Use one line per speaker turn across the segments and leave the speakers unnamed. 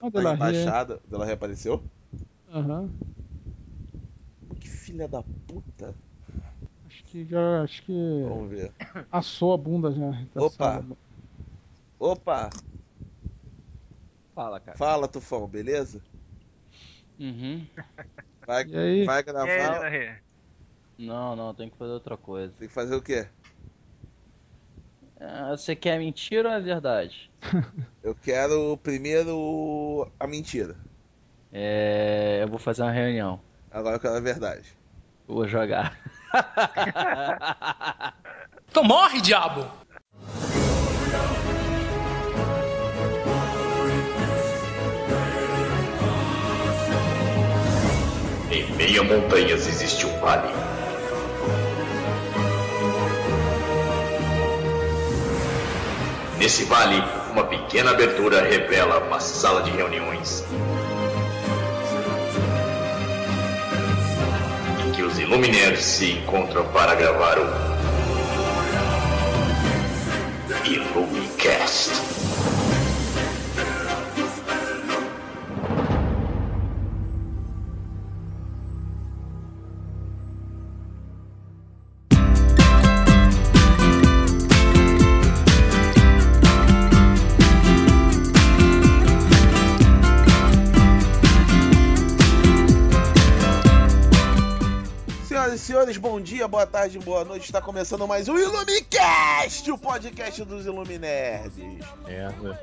Ah, Dela Ria.
embaixada. Dela reapareceu?
Aham.
Que filha da puta.
Acho que já. Acho que.
Vamos ver.
Assou a bunda já. Tá
Opa.
saindo.
Opa!
Fala, cara.
Fala, Tufão, beleza?
Uhum.
Vai,
E aí?
vai
E aí,
gravar.
Rê?
Não, não, tem que fazer outra coisa.
Tem que fazer o quê?
Ah, você quer mentira ou é verdade?
Eu quero primeiro a mentira.
É. Eu vou fazer uma reunião.
Agora eu quero a verdade.
Vou jogar.
Então morre, diabo!
Em meio a montanhas existe um vale. Nesse vale, uma pequena abertura revela uma sala de reuniões. Em que os Illuminaires se encontram para gravar o Illumicast.
Senhores, bom dia, boa tarde, boa noite. Está começando mais um Illumicast, o podcast dos Illuminerds.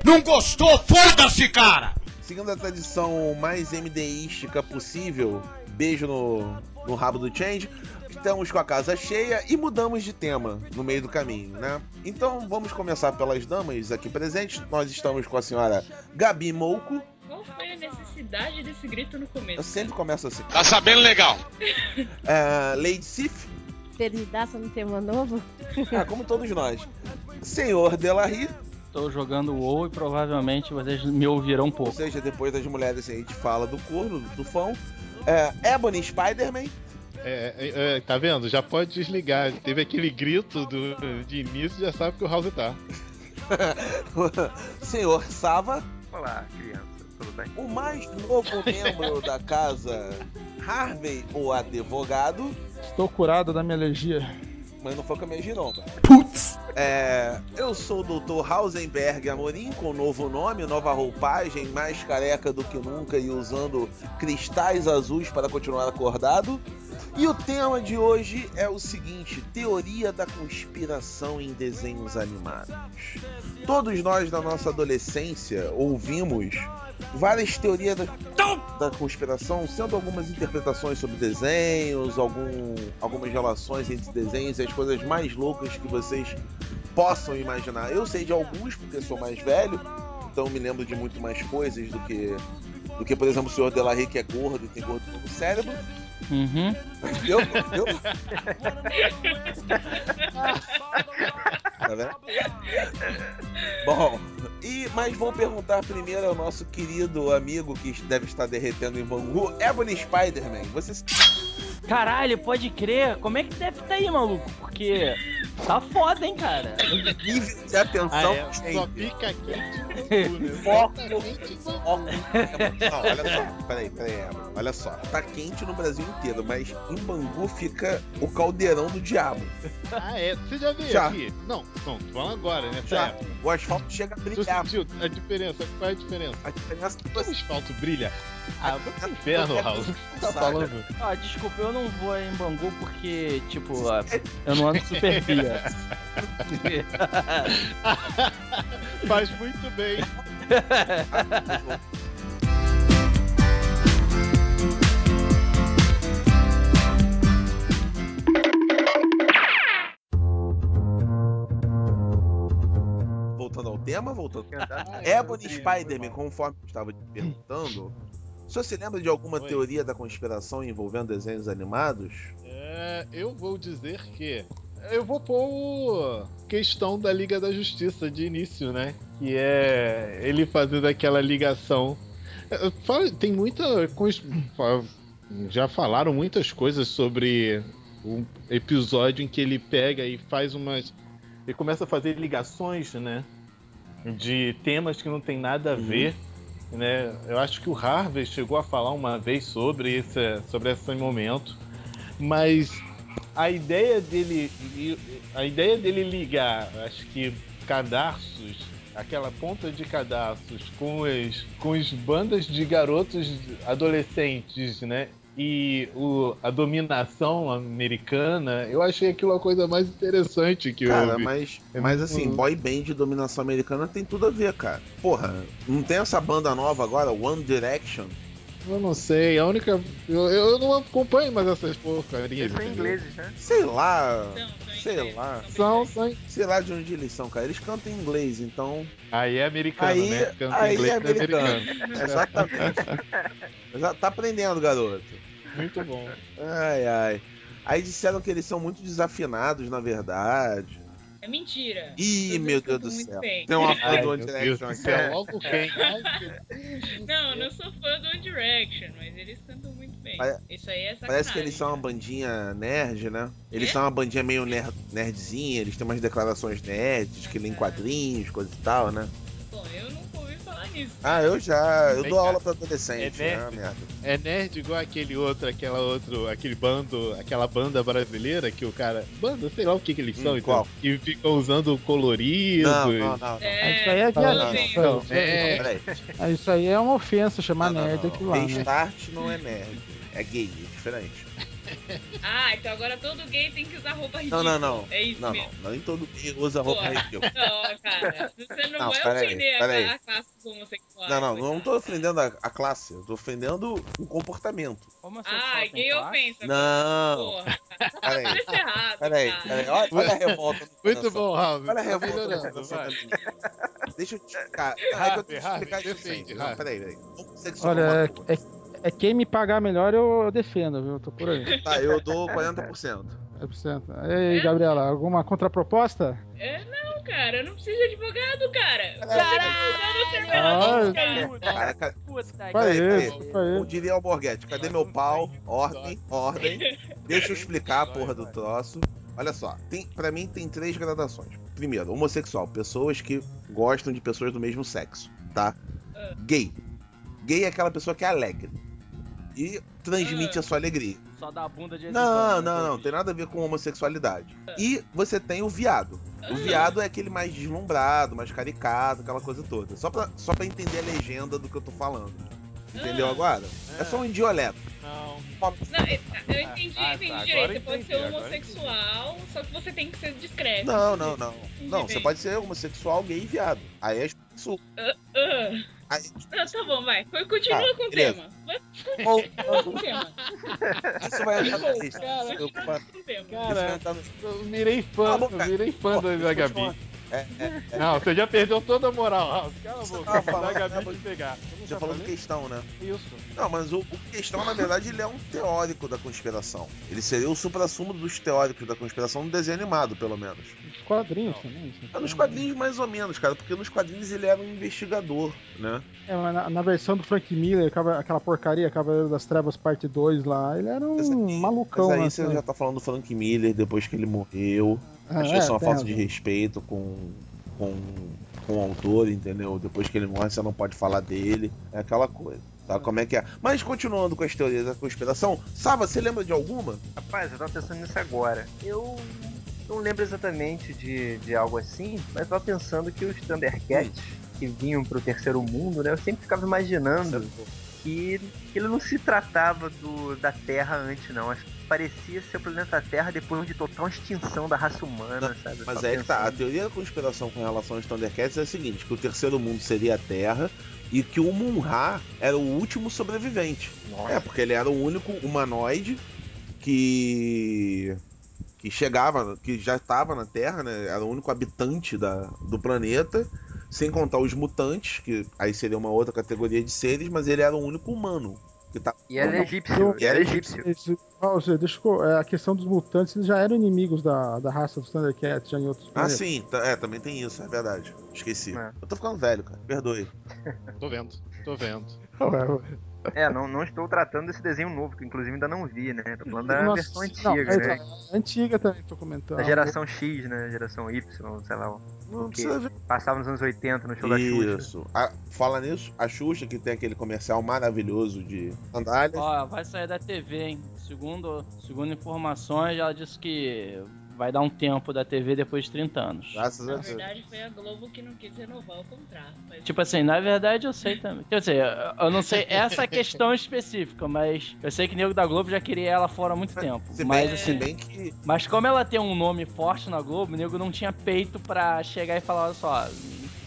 Não gostou? Foda-se, cara!
Seguindo a tradição mais MDística possível, beijo no, no rabo do Change, estamos com a casa cheia e mudamos de tema no meio do caminho, né? Então vamos começar pelas damas aqui presentes. Nós estamos com a senhora Gabi Mouco.
Qual foi a necessidade desse grito no
Eu
começo?
sempre começo assim.
Tá sabendo legal?
É, Lady Sif,
Perdidaça no tema novo?
ah, como todos nós. Senhor Delarry,
Estou jogando WoW e provavelmente vocês me ouvirão um
ou
pouco.
seja, depois das mulheres a gente fala do corno, do fão. É, Ebony Spider-Man.
É, é, é, tá vendo? Já pode desligar. Teve aquele grito do, de início, já sabe que o House tá.
Senhor Sava.
Olá, criança. Tudo bem?
O mais novo membro da casa, Harvey, o advogado.
Estou curado da minha alergia.
Mas não foi com a minha giromba. É, eu sou o Dr. Hausenberg Amorim, com novo nome, nova roupagem, mais careca do que nunca e usando cristais azuis para continuar acordado. E o tema de hoje é o seguinte: teoria da conspiração em desenhos animados. Todos nós na nossa adolescência ouvimos várias teorias da, da conspiração, sendo algumas interpretações sobre desenhos, algum, algumas relações entre desenhos e as coisas mais loucas que vocês possam imaginar. Eu sei de alguns porque sou mais velho, então me lembro de muito mais coisas do que do que, por exemplo, o senhor Delarry que é gordo e tem gordo no cérebro.
Uhum.
Eu, eu... Tá vendo? Bom, e, mas vou perguntar primeiro ao nosso querido amigo que deve estar derretendo em Bangu, Ebony Spider-Man. Você
Caralho, pode crer. Como é que deve estar aí, maluco? Porque tá foda, hein, cara?
nível de atenção
Ah, é,
tem.
só fica quente né?
Foco. Ó, Não, olha só, peraí, peraí, olha só. Tá quente no Brasil inteiro, mas em Bangu fica o caldeirão do diabo.
Ah, é. Você já veio
Já.
aqui? Não, não, tô falando agora, né?
Já,
Sério.
o asfalto chega a brilhar.
sentiu a diferença? Qual é a diferença?
A diferença é que
O asfalto brilha. Ah, vai pro inferno, House. Tá falando?
Ah, desculpa, eu não vou em Bangu porque, tipo, ah, eu não ando super via.
Faz muito bem.
Voltando ao tema, voltando.
Ah,
Ebony Spider-Man, conforme eu estava te perguntando, se você lembra de alguma
Oi.
teoria da conspiração envolvendo desenhos animados?
É, eu vou dizer que. Eu vou pôr questão da Liga da Justiça de início, né? Que é ele fazendo aquela ligação. É, Tem muita. Já falaram muitas coisas sobre o episódio em que ele pega e faz umas. Ele começa a fazer ligações, né? De temas que não tem nada a ver. Né? Eu acho que o Harvey chegou a falar uma vez sobre esse, sobre esse momento, mas a ideia dele, a ideia dele ligar, acho que cadarços, aquela ponta de cadarços com as, com as bandas de garotos adolescentes, né? E o, a dominação americana, eu achei aquilo a coisa mais interessante que
Cara,
houve.
mas, mas assim, boy band de dominação americana tem tudo a ver, cara. Porra, não tem essa banda nova agora, One Direction?
Eu não sei, a única. Eu, eu não acompanho mais essas porcarias.
Eles são ingleses, né?
Sei lá, sei
ingleses,
lá.
São, são.
sei lá de onde eles são, cara. Eles cantam em inglês, então.
Aí é americano,
Aí,
né? Canta
aí
inglês
é
é
americano. Exatamente. Exa- tá aprendendo, garoto.
Muito bom.
Ai, ai. Aí disseram que eles são muito desafinados, na verdade.
É mentira.
Ih,
Todos
meu Deus do céu.
bem.
Tem uma fã
Ai,
do One Direction aqui.
logo quem?
Não, não sou fã do One Direction, mas eles cantam muito bem.
Pare-
Isso aí é sacanagem.
Parece que eles são uma bandinha nerd, né? Eles
É?
são uma bandinha meio nerd, nerdzinha, eles têm umas declarações nerds, que lêem quadrinhos, coisa e tal, né?
Bom, eu ouvi falar nisso.
Ah, eu já. Eu
Vem
dou
cá.
aula pra adolescente,
É
né?
nerd.
Merda.
É nerd igual aquele outro, aquela outro, aquele bando, aquela banda brasileira que o cara. Banda, sei lá o que, que eles
Hum,
são, então.
qual?
E ficam usando coloridos.
Não, não, não. não.
É,
Isso aí é
não,
viadação.
não,
É.
Peraí.
Ah, Isso aí é uma ofensa chamar
Não, não,
nerd
não.
aquilo lá, né?
Não é nerd. É gay, é diferente.
Ah, então agora todo gay tem que usar roupa
Não,
ridícula.
não, não.
É isso
Não,
mesmo.
não. Nem todo gay usa roupa
Porra.
ridícula.
Não, cara. Você não,
Não,
vai ofender a-
peraí.
a, classe dos homossexuais.
Não, não, não tô ofendendo a, a classe, eu tô ofendendo o comportamento.
Homossexual
Ah,
tem
gay
classe?
ofensa.
Não,
Porra.
peraí,
Parece errado.
peraí,
cara.
peraí. Olha, olha a revolta no
Muito bom, Raul.
Olha a
Tá
revolta. Deixa eu te explicar. Ah, é que eu
Harvey,
tenho que
Harvey,
explicar isso
defende.
Não, peraí, peraí. Homossexual
Olha,
é uma
é, é- é quem me pagar melhor eu, eu defendo, viu? Eu tô por aí.
Tá, eu dou 40%.
É por cento. E aí, Gabriela, alguma contraproposta?
É, não, cara. Eu não preciso de advogado, cara.
Caralho.
Ah,
Cara, ca-
Puta que
Vai
Peraí,
aí,
peraí.
vai
Como
aí.
diria o Alborguete, cadê meu pau? Ordem, ordem. Deixa eu explicar a porra do troço. Olha só, tem, pra mim tem três gradações. Primeiro, homossexual, pessoas que gostam de pessoas do mesmo sexo, tá?
Ah.
Gay. Gay é aquela pessoa que é alegre. E transmite
Ah.
a sua alegria.
Só dá a bunda de
Não, não, não, tem nada a ver com homossexualidade. E você tem o viado. O viado é aquele mais deslumbrado, mais caricato, aquela coisa toda. Só pra, só pra entender a legenda do que eu tô falando. Entendeu
Ah.
agora? É só um idioleto.
Não.
Não, eu eu entendi,
Ah, tá,
entendi
agora
direito. Você
eu
pode
entendi,
ser
eu
homossexual, só que você tem que ser discreto.
Não, não, não. Não, você pode ser homossexual, gay e viado. Aí é isso.
Ah,
Aí,
ah, tá bom, vai. Continua
Tá,
com o
beleza.
tema. Continua com o tema.
isso vai entrar no texto.
Cara,
Eu-
Cara, eu eu virei fã
Pô,
da,
deixa
da
eu
Gabi.
continuar. É, é,
Não, você já perdeu toda a moral, Raul. Cala a
Você
boca.
falando,
da Gabi
de-
pegar.
já falando questão, né?
Isso.
Não, mas o, o questão, na verdade, ele é um teórico da conspiração. Ele seria o supra-sumo dos teóricos da conspiração no desenho animado, pelo menos.
Os quadrinhos também. isso.
É nos quadrinhos, mais ou menos, cara, porque nos quadrinhos ele era um investigador, né?
É, mas na, na versão do Frank Miller, aquela, porcaria, Cavaleiro das Trevas parte 2 lá, ele era um
Mas aí-
malucão,
Mas aí
né?
você já tá falando do Frank Miller depois que ele morreu.
Ah,
Acho que isso é uma
tem
falta de respeito com, com, com o autor, entendeu? Depois que ele morre, você não pode falar dele. É aquela coisa. Sabe como é que é? Mas continuando com as teorias da conspiração, Sava, você lembra de alguma?
Rapaz, eu tava pensando nisso agora. Eu não lembro exatamente de, de algo assim, mas eu tava pensando que os Thundercats que vinham pro terceiro mundo, né? Eu sempre ficava imaginando que, que ele não se tratava do, da Terra antes, não. Acho que parecia ser o planeta Terra depois de total extinção da raça humana, sabe? Eu
Mas é que tá. A teoria da conspiração com relação aos Thundercats é a seguinte: que o terceiro mundo seria a Terra e que o Munra era o último sobrevivente.
Nossa.
É, porque ele era o único humanoide que. que chegava, que já estava na Terra, né? Era o único habitante da, do planeta. Sem contar os mutantes, que aí seria uma outra categoria de seres, mas ele era o único humano. Que tá...
E é egípcio.
E era
era egípcio.
Você- deixa eu, é, a questão dos mutantes, eles já eram inimigos da, da raça dos Thundercats, já em outros
Ah,
planetas.
sim, tá- é, também tem isso, é verdade. Esqueci.
É.
Eu tô ficando velho, cara. Perdoe.
Tô vendo, tô vendo.
Ué.
É, não, não estou tratando desse desenho novo, que inclusive ainda não vi, né? Tô falando da
Nossa,
versão
não,
antiga,
é,
né?
antiga também, tô comentando.
Da geração X, né? Geração Y, sei lá.
Não precisa ver.
passava nos anos 80 no show da Xuxa.
Isso. Fala nisso, a Xuxa, que tem aquele comercial maravilhoso de sandálias.
Ó, vai sair da TV, hein? Segundo, segundo informações, ela disse que vai dar um tempo da TV depois de 30 anos.
Graças a
Na
Deus.
verdade, foi a Globo que não quis renovar o contrato. Mas
Tipo assim, na verdade eu sei também. Quer dizer, eu- não sei essa questão específica, mas eu sei que o Nego da Globo já queria ela fora há muito tempo.
Se
Mas
bem, se
assim,
bem que.
mas como ela tem um nome forte na Globo, o Nego não tinha peito pra chegar e falar, olha só,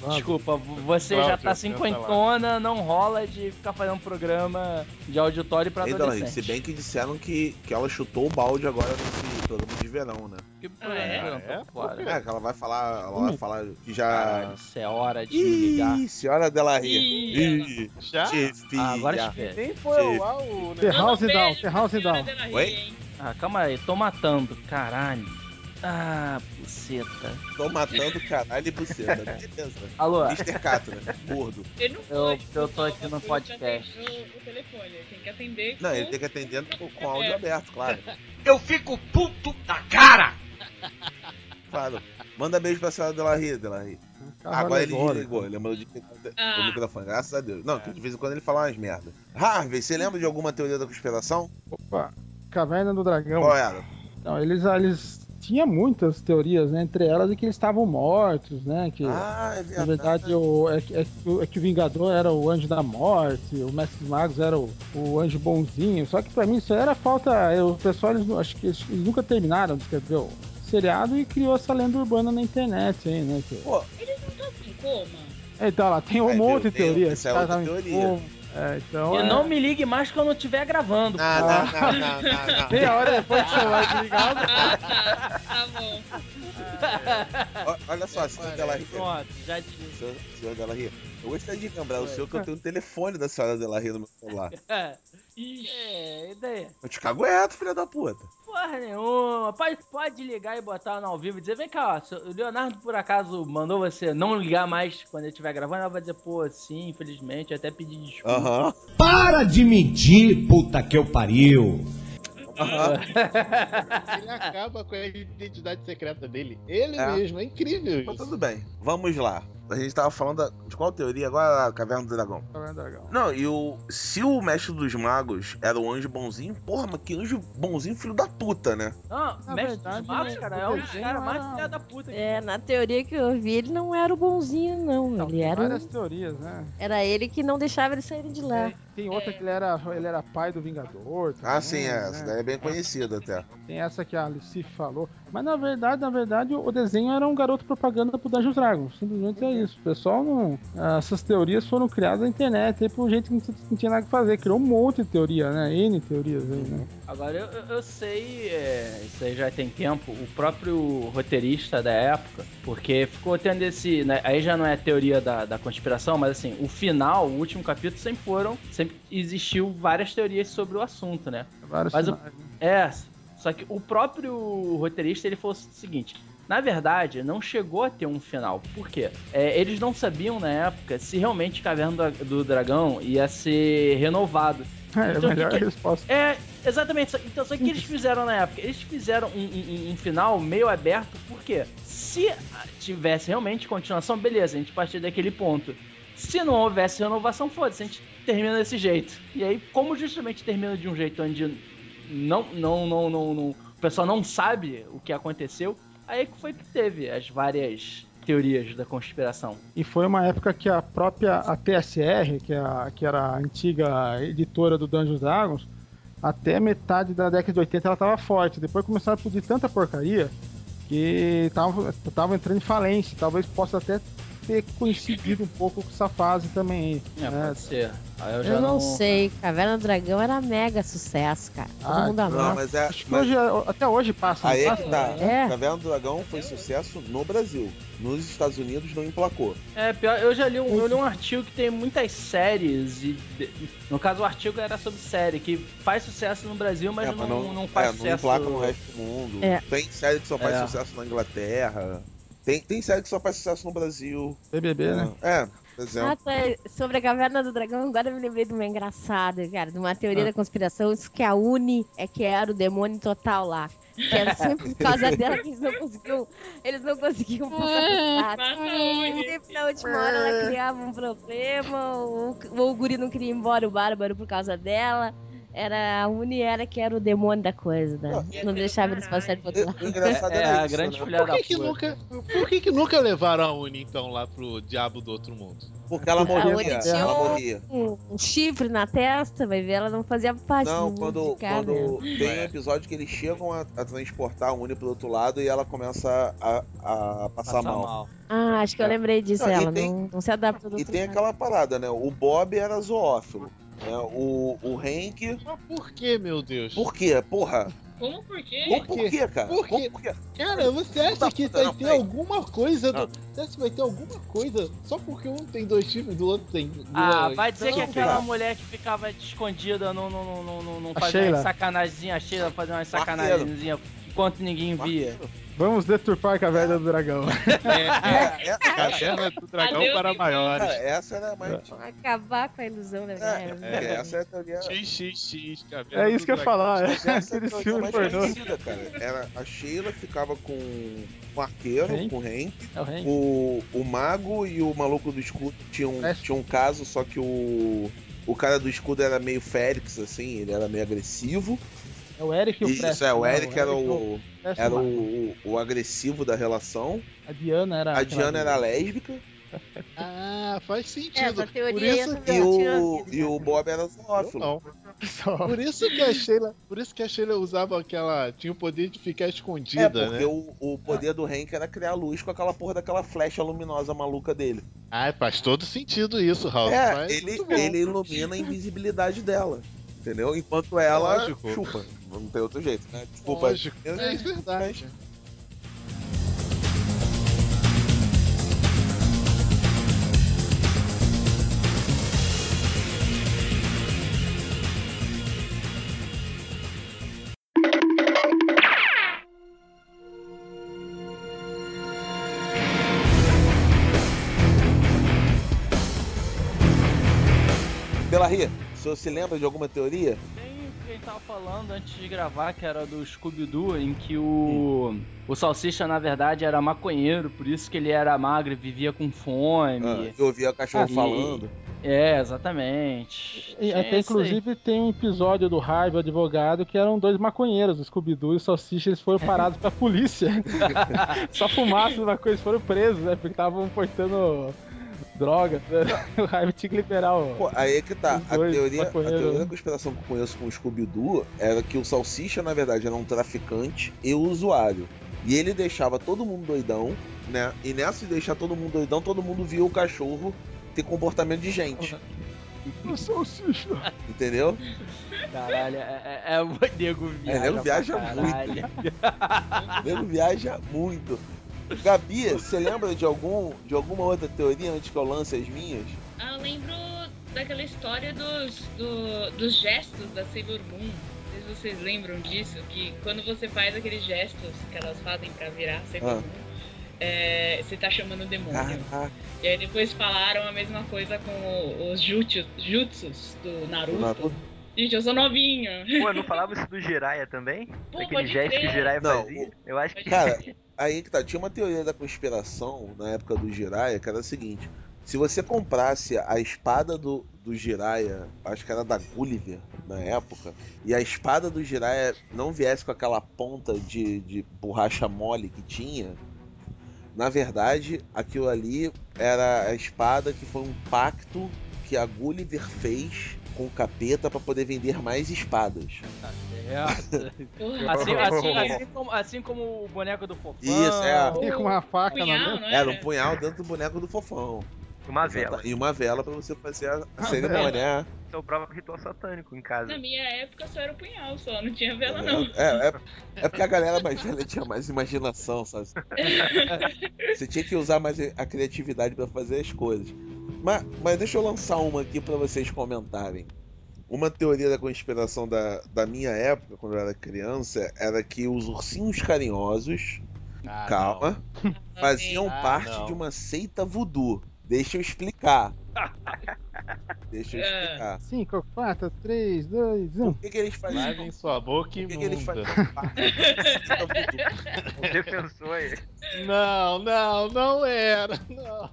desculpa, você já tá cinquentona, não rola de ficar fazendo um programa de auditório pra adolescente.
se bem que disseram que, que ela chutou o balde agora nesse programa de verão, né?
Que
é?
programa, tô
É?
fora.
É, que ela vai falar. Ela vai falar que já.
Caralho, isso é hora de me ligar.
Ih, senhora dela
Ih,
Ih,
Já?
Ah, agora espera.
Nem foi lá o.
The House Down, The House Down.
Oi?
Ah, calma aí, tô matando, caralho. Ah, buceta.
Tô matando caralho e buceta. Beleza.
Alô,
Mr. Catra, gordo.
Ele não
Eu-
pode
eu tô aqui no podcast.
atender O, o telefone, ele tem que atender.
Não,
com-
ele tem que atender com, com áudio aberto, claro.
Eu fico puto da cara!
Claro. Manda beijo pra senhora Dela Ria, Dela Ria.
Carro
Agora ele desligou, ele lembrou de
Ah.
o microfone, graças a Deus. Não, que de vez em quando ele fala umas merda. Harvey, você lembra de alguma teoria da conspiração?
Opa, Caverna do Dragão.
Qual era?
Não, eles, eles tinham muitas teorias, né? Entre elas é que eles estavam mortos, né? Que
Ah, é
na verdade o, é, que- é é que o Vingador era o anjo da morte, o Mestre dos Magos era o, o anjo bonzinho. Só que pra mim isso era falta. eu- O pessoal, eles, acho que eles, eles nunca terminaram de escrever o seriado e criou essa lenda urbana na internet aí, né? Que,
Pô,
Eles não estão em coma?
então lá, tem um
Aí,
monte de
tem- tem-
teoria.
essa é outra teoria.
coma. É, então.
e
é-
não me ligue mais quando eu estiver gravando.
não, não, não, não, não, não.
Meia hora depois que o celular desligado.
Ah, tá. Tá bom.
Ó, Olha só, senhora Dela Ria.
Pronto, já disse.
Senhor, senhor Dela Ria. Eu gostaria de lembrar o senhor que eu tenho o telefone da senhora Dela Ria no meu celular.
É, ideia.
Eu te cagueto, filha da puta.
Porra nenhuma. Pode, pode ligar e botar no ao vivo e dizer, vem cá, ó, o Leonardo por acaso mandou você não ligar mais quando ele estiver gravando, ela vai dizer, pô, sim, infelizmente, até pedi desculpa.
Aham.
Para de mentir, puta que eu pariu!
Aham.
Ele acaba com a identidade secreta dele. Ele
É.
mesmo, é incrível
Mas
isso.
tudo bem. Vamos lá. A gente tava falando da- de qual teoria agora? A Caverna do Dragão.
Caverna do Dragão.
Não, e o. Se o mestre dos magos era o anjo bonzinho, porra, mas que anjo bonzinho, filho da puta, né?
Não,
Na
mestre
verdade,
dos magos,
o
cara, é um
desenho
caras mais filha da puta. que
É, na teoria que eu vi, ele não era o bonzinho, não.
Não,
ele
tem
era,
várias
o-
teorias, né?
era ele que não deixava eles saírem de lá.
É, tem outra que ele era, ele era pai do Vingador.
Ah,
também,
sim, é.
né?
Essa daí é bem conhecida até.
Tem essa que a Alice falou. Mas na verdade, na verdade, o desenho era um garoto propaganda pro Dungeons Dragons. Simplesmente é isso. O pessoal não. Essas teorias foram criadas na internet aí por gente que não tinha- não tinha nada que fazer. Criou um monte de teoria, né? N teorias aí, né?
Agora, eu, eu- sei, é, isso aí já tem tempo, o próprio roteirista da época, porque ficou tendo esse. né, aí já não é teoria da, da conspiração, mas assim, o final, o último capítulo, sempre foram. Sempre existiu várias teorias sobre o assunto, né?
Vários
Mas o-
né?
É, só que o próprio roteirista ele falou o seguinte: na verdade, não chegou a ter um final. Por quê? É, eles não sabiam na época se realmente Caverna do, do Dragão ia ser renovado.
É,
Então,
a melhor
que
resposta.
É, exatamente. Então, só que eles fizeram na época? Eles fizeram um, um- um final meio aberto, porque se tivesse realmente continuação, beleza, a gente partir daquele ponto. Se não houvesse renovação, foda-se, a gente termina desse jeito. E aí, como justamente termina de um jeito onde não, não, não, não, não- o pessoal não sabe o que aconteceu, aí que foi que teve as várias teorias da conspiração.
E foi uma época que a própria a TSR, que, é a, que era a antiga editora do Dungeons Dragons, até metade da década de 80 ela tava forte. Depois começaram a pedir tanta porcaria que tava, tava entrando em falência. Talvez possa até ter coincidido um pouco com essa fase também.
É,
né?
pode ser. Eu
Eu,
já
não, sei, Caverna do Dragão era mega sucesso, cara. Todo
Ah,
mundo
Não,
amava.
mas é.
Acho que
mas
hoje, até hoje passa. não
aí é
passa?
que tá.
É.
Caverna do Dragão foi sucesso no Brasil. Nos Estados Unidos não emplacou.
É, pior, eu já li um, eu li um artigo que tem muitas séries, e no caso o artigo era sobre série, que faz sucesso no Brasil, mas,
É,
não, não, faz
é, não
sucesso.
emplaca no resto do mundo.
É.
Tem série que só faz
É.
sucesso na Inglaterra. Tem, tem série que só faz sucesso no Brasil.
BBB, né?
É, por exemplo.
Ah, tá. Sobre a Caverna do Dragão, agora eu me lembrei de uma engraçada, cara, de uma teoria
Ah.
da conspiração, isso que a Uni é que era o demônio total lá. Que era sempre por causa dela que eles não conseguiam. Eles não conseguiam passar.
Uni.
Sempre na última hora ela criava um problema, ou, ou o guri não queria ir embora o bárbaro por causa dela. Era a Uni era que era o demônio da coisa, né?
Não,
Não deixava eles passarem pro outro
O
lado.
engraçado
É, é
era
a
isso,
grande
né?
filha
Por
da
que, que
puta.
nunca, por que, que nunca levaram a Uni, então, lá pro diabo do outro mundo?
Porque ela
A
morria.
Uni tinha
Ela
um-
morria.
Um, um chifre na testa, vai ver, ela não fazia parte do
Não,
mundo
quando,
né?
quando tem um episódio que eles chegam a, a transportar a Uni pro outro lado e ela começa a, a passar
Passa
mal.
mal.
Ah, acho que eu lembrei disso,
Não,
ela
tem-
não, não se adapta do
E tem
lado.
aquela parada, né? O Bob era zoófilo. Né? O, o Hank.
Mas por que, meu Deus?
Por quê? Porra!
Como por quê?
Por, por quê, cara?
Por quê?
Por quê?
Cara, você acha que vai
não,
ter alguma coisa? Do... Você acha que vai ter alguma coisa só porque um tem dois chifres e do outro tem duas?
Ah, vai dizer
Não,
que aquela
cara.
mulher que ficava escondida não, não, não, não, não, fazia umas sacanagemzinhas, a Sheila fazia sacanagemzinhas enquanto ninguém via.
Vamos deturpar a Caverna do Dragão.
É, é,
Caverna do dragão
Adeus,
para maiores.
cara, essa era a mais.
Acabar com a ilusão, né?
É, é, essa é a teoria.
XXX, Caverna
É isso que eu ia falar, é
essa é mais
pornô.
conhecida, cara. Era, a Sheila ficava com o arqueiro,
Hank.
com o Hank.
É o Hank.
O, o mago e o maluco do escudo tinham,
É.
tinham um caso, só que o. O cara do escudo era meio Félix, assim, ele era meio agressivo.
É o Eric e o
Isso,
Preston.
é, o
não,
Eric era
Eric
o, era o, o agressivo da relação.
A Diana era.
A Diana era lésbica.
Ah, faz
É,
sentido.
essa
Por
teoria
isso,
E o, e o Bob era zoófilo.
não. Por isso que a Sheila, por isso que a Sheila usava aquela, tinha o poder de ficar
É,
escondida,
porque
né?
o, o poder do Hank era criar luz com aquela porra daquela flecha luminosa maluca dele.
Ah, faz todo sentido isso, Raul.
É,
Faz
ele, ele ilumina a invisibilidade dela. Entendeu? Enquanto ela
Lógico.
chupa. Não tem outro jeito, né? Desculpa.
Lógico. É verdade.
Senhor se lembra de alguma teoria?
Tem o que a gente tava falando antes de gravar, que era do Scooby-Doo, em que o, o Salsicha, na verdade, era maconheiro, por isso que ele era magro e vivia com fome.
Ah, eu ouvi a cachorro
Ah, e-
falando.
É, exatamente.
E até inclusive tem um episódio do Harvey, o advogado, que eram dois maconheiros, o Scooby-Doo e o Salsicha, eles foram parados pela polícia. Só fumaça uma coisa, eles foram presos, né? Porque estavam portando droga. O Harvey tinha que liberar o.
Pô, aí é que tá. A teoria, a teoria
né?
da conspiração que eu conheço com o Scooby-Doo era que o Salsicha, na verdade, era um traficante e usuário. E ele deixava todo mundo doidão, né? E nessa de deixar todo mundo doidão, todo mundo via o cachorro ter comportamento de gente.
O Salsicha.
Entendeu?
Caralho, é, é, é o nego viaja.
nego
pra
viaja
caralho.
O nego viaja muito. Gabi, você lembra de, algum, de alguma outra teoria antes que eu lance as minhas?
Ah, eu lembro daquela história dos, do- dos gestos da Sailor Moon. Não sei se vocês lembram disso, que quando você faz aqueles gestos que elas fazem pra virar Sailor
Ah.
Moon, é, você tá chamando o demônio.
Ah,
E aí depois falaram a mesma coisa com os jutsu, jutsus do Naruto.
Do Naruto?
Gente, eu sou novinho.
Pô, não falava isso do Jiraiya também?
Pô,
Daquele
pode
gesto que o. Jiraiya
Não,
fazia? Eu acho que.
Cara, aí que tá. Tinha uma teoria da conspiração na época do Jiraiya que era a seguinte: se você comprasse a espada do, do Jiraiya, acho que era da Gulliver na época, e a espada do Jiraiya não viesse com aquela ponta de, de borracha mole que tinha, na verdade aquilo ali era a espada que foi um pacto que a Gulliver fez com o capeta pra poder vender mais espadas.
É.
Porra,
Assim, assim, assim, como, assim como o boneco do fofão.
Isso, é.
Com uma faca na
punhal,
mão.
não
Era um punhal dentro do boneco do fofão.
Uma vela.
E uma vela pra você fazer a, a cerimônia. é.
Esse é o próprio ritual satânico em casa.
Na minha época só era o punhal, só não tinha vela não.
É, é, é porque a galera mais velha tinha mais imaginação, sabe? Você tinha que usar mais a criatividade pra fazer as coisas. Mas, mas deixa eu lançar uma aqui pra vocês comentarem. Uma teoria da conspiração da, da minha época, quando eu era criança, era que os ursinhos carinhosos,
Ah,
calma, faziam
Ah,
parte
não.
de uma seita voodoo. Deixa eu explicar. Deixa eu
É.
explicar.
5, 4, 3, 2, 1.
Por que, que eles faziam?
Lavem sua boca
Por que,
imunda.
que eles faziam parte
Um defensor aí.
Não, não, não era. Não.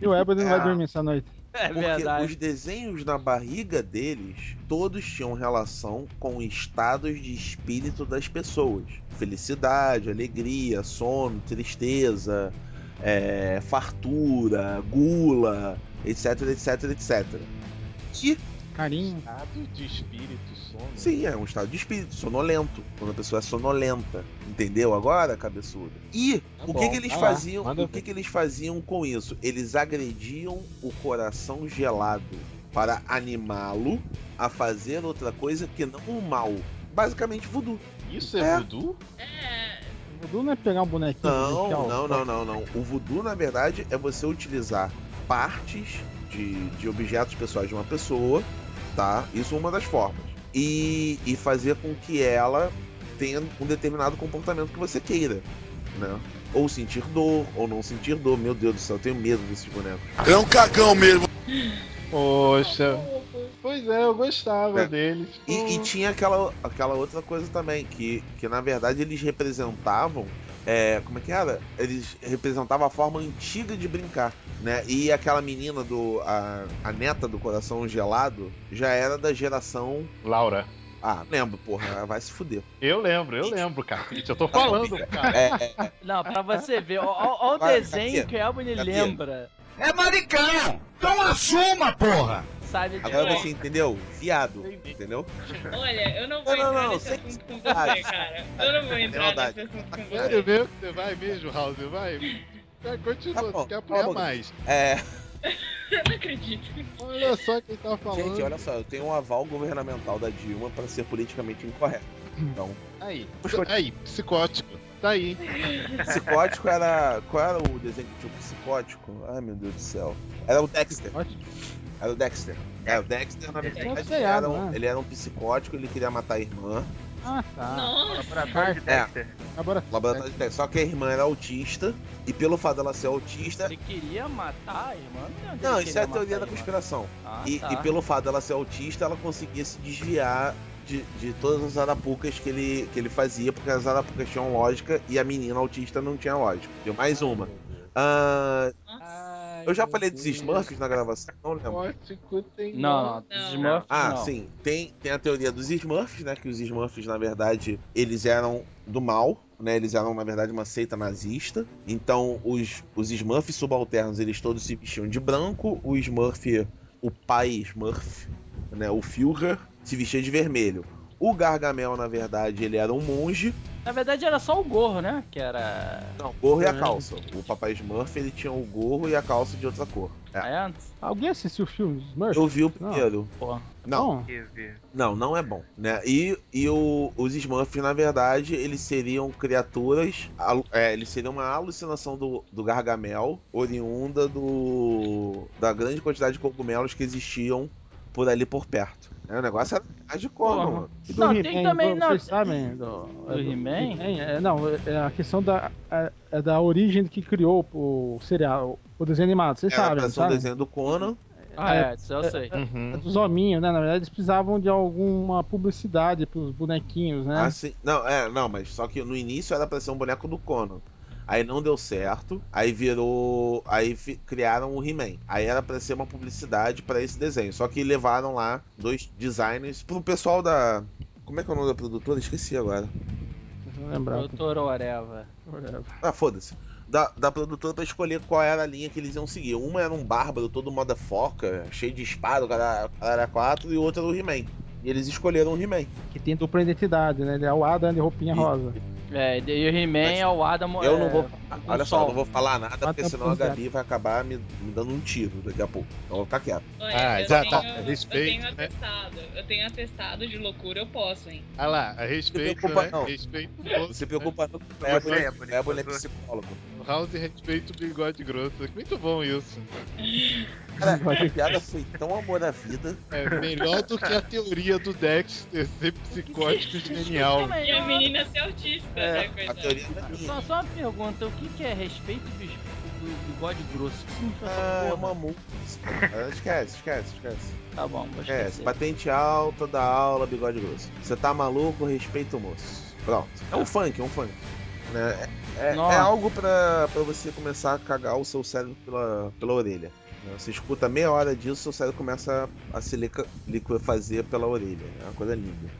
E o Ebony não vai
Ah.
dormir essa noite.
É
Porque
verdade.
os desenhos na barriga deles, todos tinham relação com estados de espírito das pessoas. Felicidade, alegria, sono, tristeza, é, fartura, gula, etc, etc, etc. E,
Carinho.
Estado de espírito, sono.
sim, é um estado de espírito, sonolento. Quando a pessoa é sonolenta. Entendeu agora, cabeçudo? E
Tá
o
bom,
que, que eles faziam? O que, que eles faziam com isso? Eles agrediam o coração gelado para animá-lo a fazer outra coisa que não o mal. Basicamente voodoo.
Isso é,
É.
voodoo?
É.
O Voodoo não é pegar um bonequinho.
Não, não, não, não, não. O voodoo, na verdade, é você utilizar partes de, de objetos pessoais de uma pessoa, tá? Isso é uma das formas. E, e fazer com que ela tenha um determinado comportamento que você queira, né? Ou sentir dor, ou não sentir dor. Meu Deus do céu, eu tenho medo desses bonecos.
É um cagão mesmo.
Poxa. Pois é, eu gostava
É.
deles.
E, e tinha aquela, aquela outra coisa também, que, que na verdade eles representavam. é, como é que era? Eles representavam a forma antiga de brincar, né? E aquela menina do. A, a neta do coração gelado já era da geração.
Laura.
Ah, lembro, porra, vai se fuder.
Eu lembro, eu lembro, cara. Eu tô falando, cara.
É, é,
Não, pra você ver, ó o desenho que o Ebony
Aqui.
lembra.
É maricão! Então assuma, porra!
Sabe de
agora
quê?
você entendeu? Viado, entendeu?
Olha, eu não vou
Não, não,
entrar
não,
nesse
sem
assunto com você, cara. Eu não vou entrar nesse assunto com
Sério
você.
mesmo que você vai mesmo, House? Vai. Vai, continua,
Tá bom,
quer
tá
apanhar
bom.
mais.
É,
Eu não acredito.
Olha só quem tá falando.
gente, olha só, eu tenho um aval governamental da Dilma para ser politicamente incorreto. Então,
Aí, aí, psicótico. Tá aí.
Psicótico era. Qual era o desenho que tinha o psicótico? Ai meu Deus do céu. Era o Dexter.
Ótimo.
Era o Dexter. É, o Dexter, na verdade,
É
ele era, um, ele era um psicótico, ele queria matar a irmã.
Ah, tá.
Nossa.
Laboratório de
É.
Dexter.
Agora,
Laboratório de Dexter. Só que a irmã era autista, e pelo fato dela ser autista.
Ele queria matar a irmã? Não,
Não, isso é a teoria da conspiração.
Ah,
E,
tá.
e pelo fato dela ser autista, ela conseguia se desviar de, de todas as arapucas que ele, que ele fazia, porque as arapucas tinham lógica e a menina autista não tinha lógica. Deu mais uma. Ah,
Ai,
eu já falei dos. Smurfs na gravação, não lembro.
Não,
Não.
os Smurfs
Ah,
não.
sim. Tem, tem a teoria dos Smurfs, né? Que os Smurfs, na verdade, eles eram do mal, né? Eles eram, na verdade, uma seita nazista. Então, os, os Smurfs subalternos, eles todos se vestiam de branco. O Smurf, o pai Smurf, né? O Führer, se vestia de vermelho. O Gargamel, na verdade, ele era um monge.
Na verdade era só o gorro, né? Que era.
Não, gorro e a
É.
calça. O papai Smurf, ele tinha o gorro e a calça de outra cor. É.
É?
alguém assistiu o filme Smurf?
Eu vi o
Não.
primeiro. Não,
Teve.
Não, não é bom, né? E, e o- os Smurfs, na verdade, eles seriam criaturas. é, eles seriam uma alucinação do, do Gargamel, oriunda do da grande quantidade de cogumelos que existiam por ali por perto. É, o negócio era de como,
Porra.
mano.
e do
Não, tem também- não,
vocês
tem-
sabem do,
Do He-Man?
é, não, é a questão da, é, é da origem que criou o serial, o desenho animado, vocês
Era
sabem,
ser um
sabem?
desenho do Conan.
Ah,
É,
é, isso eu sei.
É
Uhum.
dos hominhos, né? Na verdade, eles precisavam de alguma publicidade pros bonequinhos, né?
Assim, não, é, não, mas só que no início era pra ser um boneco do Conan. Aí não deu certo, aí virou. Aí criaram o He-Man. Aí era pra ser uma publicidade pra esse desenho. Só que levaram lá dois designers pro pessoal da. Como é que é o nome da produtora? Esqueci agora.
Não lembrar.
Doutor Oreva.
Ah, foda-se. Da, da produtora pra escolher qual era a linha que eles iam seguir. Uma era um bárbaro todo moda foca, cheio de espada, o cara, o cara era quatro, e o outro era o He-Man. E eles escolheram o He-Man.
Que tem dupla identidade, né? Ele é o Adam de roupinha
E-
rosa.
É, e o He-Man é o Adam.
Eu
é,
não vou.
com
Olha só, eu não vou falar nada, porque senão a Gabi vai acabar me, me dando um tiro daqui a pouco. Então eu vou ficar quieto.
Olha,
Ah,
eu
já
tenho,
tá.
Eu
Respeito,
tenho
né?
atestado. Eu tenho atestado de loucura, eu posso, hein?
Ah lá, a respeito,
preocupa,
né?
não.
Respeito
Não se preocupa não,
Você
é,
é,
é,
bonito,
é, é
você-
psicólogo.
né? House respeito o bigode grosso. Muito bom isso.
Cara, a piada foi tão amor à vida.
É melhor do que a teoria do Dexter ser psicótico e genial.
E a
eu-
menina ser autista,
É,
né,
a teoria da.
Só, só uma pergunta, o que, que é respeito dos, do bigode grosso. O que significa essa
Ah, é
porra?
uma multa. Ah, Esquece, esquece, esquece.
Tá bom, vou
Esquece.
esquecer.
Patente alta da aula, bigode grosso. Você tá maluco, respeita o moço. Pronto. É um funk, é um funk. Né? É, é-
Nossa.
é algo pra, pra você começar a cagar o seu cérebro pela, pela orelha. né? Você escuta meia hora disso, seu cérebro começa a se lica- liquefazer pela orelha. É uma coisa linda.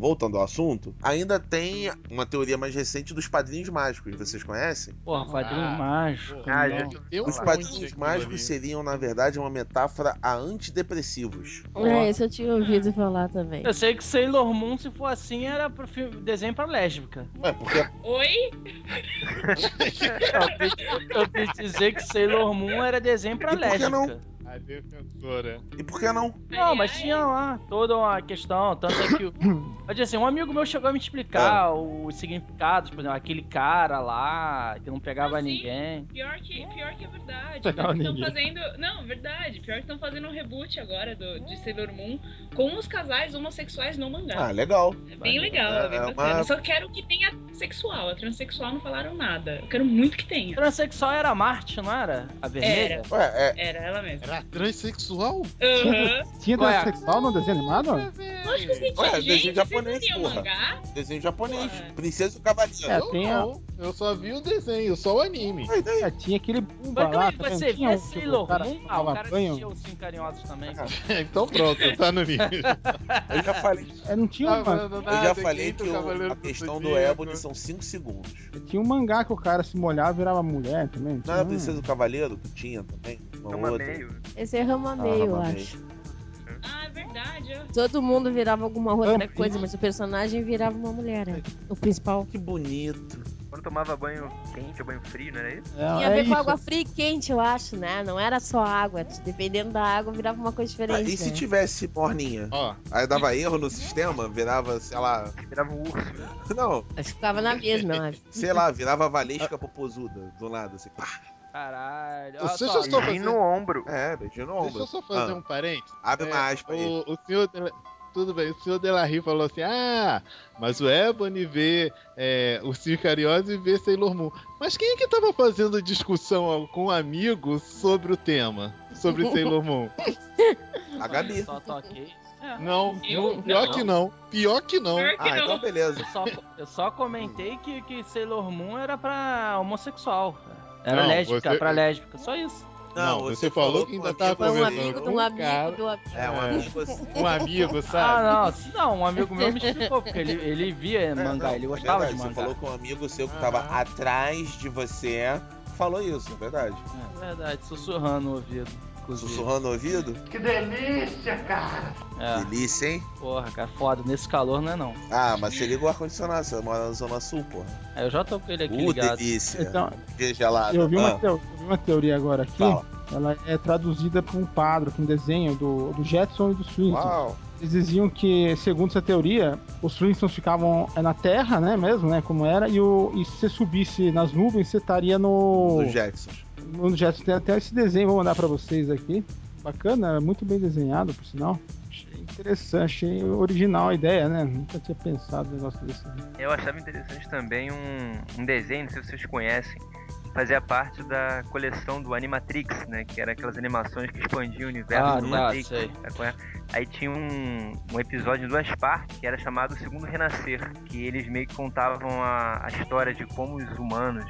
Voltando ao assunto, ainda tem uma teoria mais recente dos padrinhos mágicos. Vocês conhecem?
Porra, padrinho
Ah,
mágico.
Ah,
Eu
Os padrinhos mágicos
ali.
seriam, na verdade, uma metáfora a antidepressivos.
É, isso eu tinha ouvido falar também.
Eu sei que Sailor Moon, se for assim, era pro filme, desenho pra lésbica.
Ué, porque
Oi?
Eu quis dizer que Sailor Moon era desenho pra
E por que
lésbica.
não?
A defensora.
E por que não?
Não, mas tinha lá toda uma questão, tanto é que. o- Mas assim, um amigo meu chegou a me
É.
explicar os significados, por exemplo, aquele cara lá que não pegava
sim.
ninguém.
Pior que, pior que é verdade.
Legal,
Estão
ninguém.
fazendo. Não, verdade. Pior que estão fazendo um reboot agora do, de Sailor Moon com os casais homossexuais no mangá.
Ah, legal.
é bem legal, é, bem
é
bacana.
uma-
Só quero que tenha sexual. A transexual não falaram nada. Eu quero muito que tenha.
Transexual era Marte, não era? A vermelha?
Ué, é.
Era ela mesma.
Era transexual?
Aham.
Tinha
Qual é?
transexual no desenho animado?
Lógico que
Ué,
tinha,
desenho
gente.
japonês, porra.
mangá?
Desenho japonês. Princesa e o Cavaleiro.
É,
eu
tem a-
não. Eu só vi o desenho, só o anime.
Ué?
É, tinha aquele Bumba
Mas
lá. também,
você
tinha um
Sailor
o cara
Moon? Ah, o cara assistia os Sim Carinhosos também.
então pronto, tá no nível.
Eu já falei,
É, não tinha, um,
falando
eu
nada,
já falei que o- a questão do. Ebony são 5 segundos.
tinha um mangá que o cara se molhava e virava mulher também.
Não
Tinha
era a Princesa e o Cavaleiro que tinha também?
Meio.
Esse é Rama
Ah,
meio, eu acho.
Ah, é verdade. eu-
Todo mundo virava alguma outra coisa, mas o personagem virava uma mulher, né? O principal.
Que bonito.
Quando tomava banho quente ou banho frio, não era isso?
É,
Tinha a
é
ver
isso.
com água fria e quente, eu acho, né? Não era só água. Dependendo da água, virava uma coisa
Ah,
diferente.
e se
né?
tivesse morninha?
Ó,
Aí dava erro no sistema, virava, sei lá.
Virava um urso.
Não,
Acho que ficava na mesma, eu acho.
sei lá, virava valesca popozuda do lado, assim. pá.
Caralho.
Você
só,
Beijinho
fazendo-
no ombro.
É, beijinho no
deixa
ombro.
eu só fazer
Ah,
um parênteses.
Abre uma
É,
aspa aí.
o, o senhor. Dela- Tudo bem, o senhor Delarry falou assim: ah, mas o Ebony vê é, o Circo Cariosa e vê Sailor Moon. Mas quem é que tava fazendo discussão com um amigo sobre o tema? Sobre Sailor Moon?
A Gabi.
Só toquei.
Não,
Eu?
pior
Não.
que não. Pior que não.
Pior que
Ah, então beleza.
Eu só, eu só comentei que, que Sailor Moon era pra homossexual. Era
Não,
lésbica,
você-
pra lésbica, só isso.
Não, você falou que
com
ainda
um
tava
amigo
Foi um de um amigo
cara.
do amigo.
É, um
É.
amigo assim.
Um amigo,
Ah,
sabe?
não, não, um amigo meu me explicou, porque ele, ele via
É,
mangá,
não,
ele
é
gostava
verdade,
de
Você
mangá.
falou que um amigo seu que tava
Aham.
atrás de você falou isso, é verdade.
É verdade, sussurrando no ouvido. Inclusive.
Sussurrando no ouvido?
É,
Delícia, hein?
porra, cara, foda, nesse calor não é não.
Ah, mas você liga o ar-condicionado, você mora na Zona Sul, porra.
Aí eu já tô com ele aqui
Uh,
ligado.
delícia.
Então,
Que gelado.
eu vi, uma
Ah,
eu vi uma teoria agora aqui.
Fala.
Ela é traduzida por um quadro, com um desenho do, do Jetson e do Flintstones.
Uau.
Eles diziam que, segundo essa teoria, os Flintstones ficavam é, na Terra, né, mesmo, né, como era, e, o, e se você subisse nas nuvens, você estaria no...
Dos Jacksons.
No Jetson. Tem até esse desenho, vou mandar pra vocês aqui. Bacana, muito bem desenhado, por sinal. Achei interessante, achei original a ideia, né? Nunca tinha pensado no negócio desse.
Eu achava interessante também um, um desenho, não sei se vocês conhecem, fazia parte da coleção do Animatrix, né? Que era aquelas animações que expandiam o universo
Ah,
do
tá,
Matrix.
sei.
Qual é? Aí tinha um, um episódio em duas partes que era chamado Segundo Renascer, que eles meio que contavam a, a história de como os humanos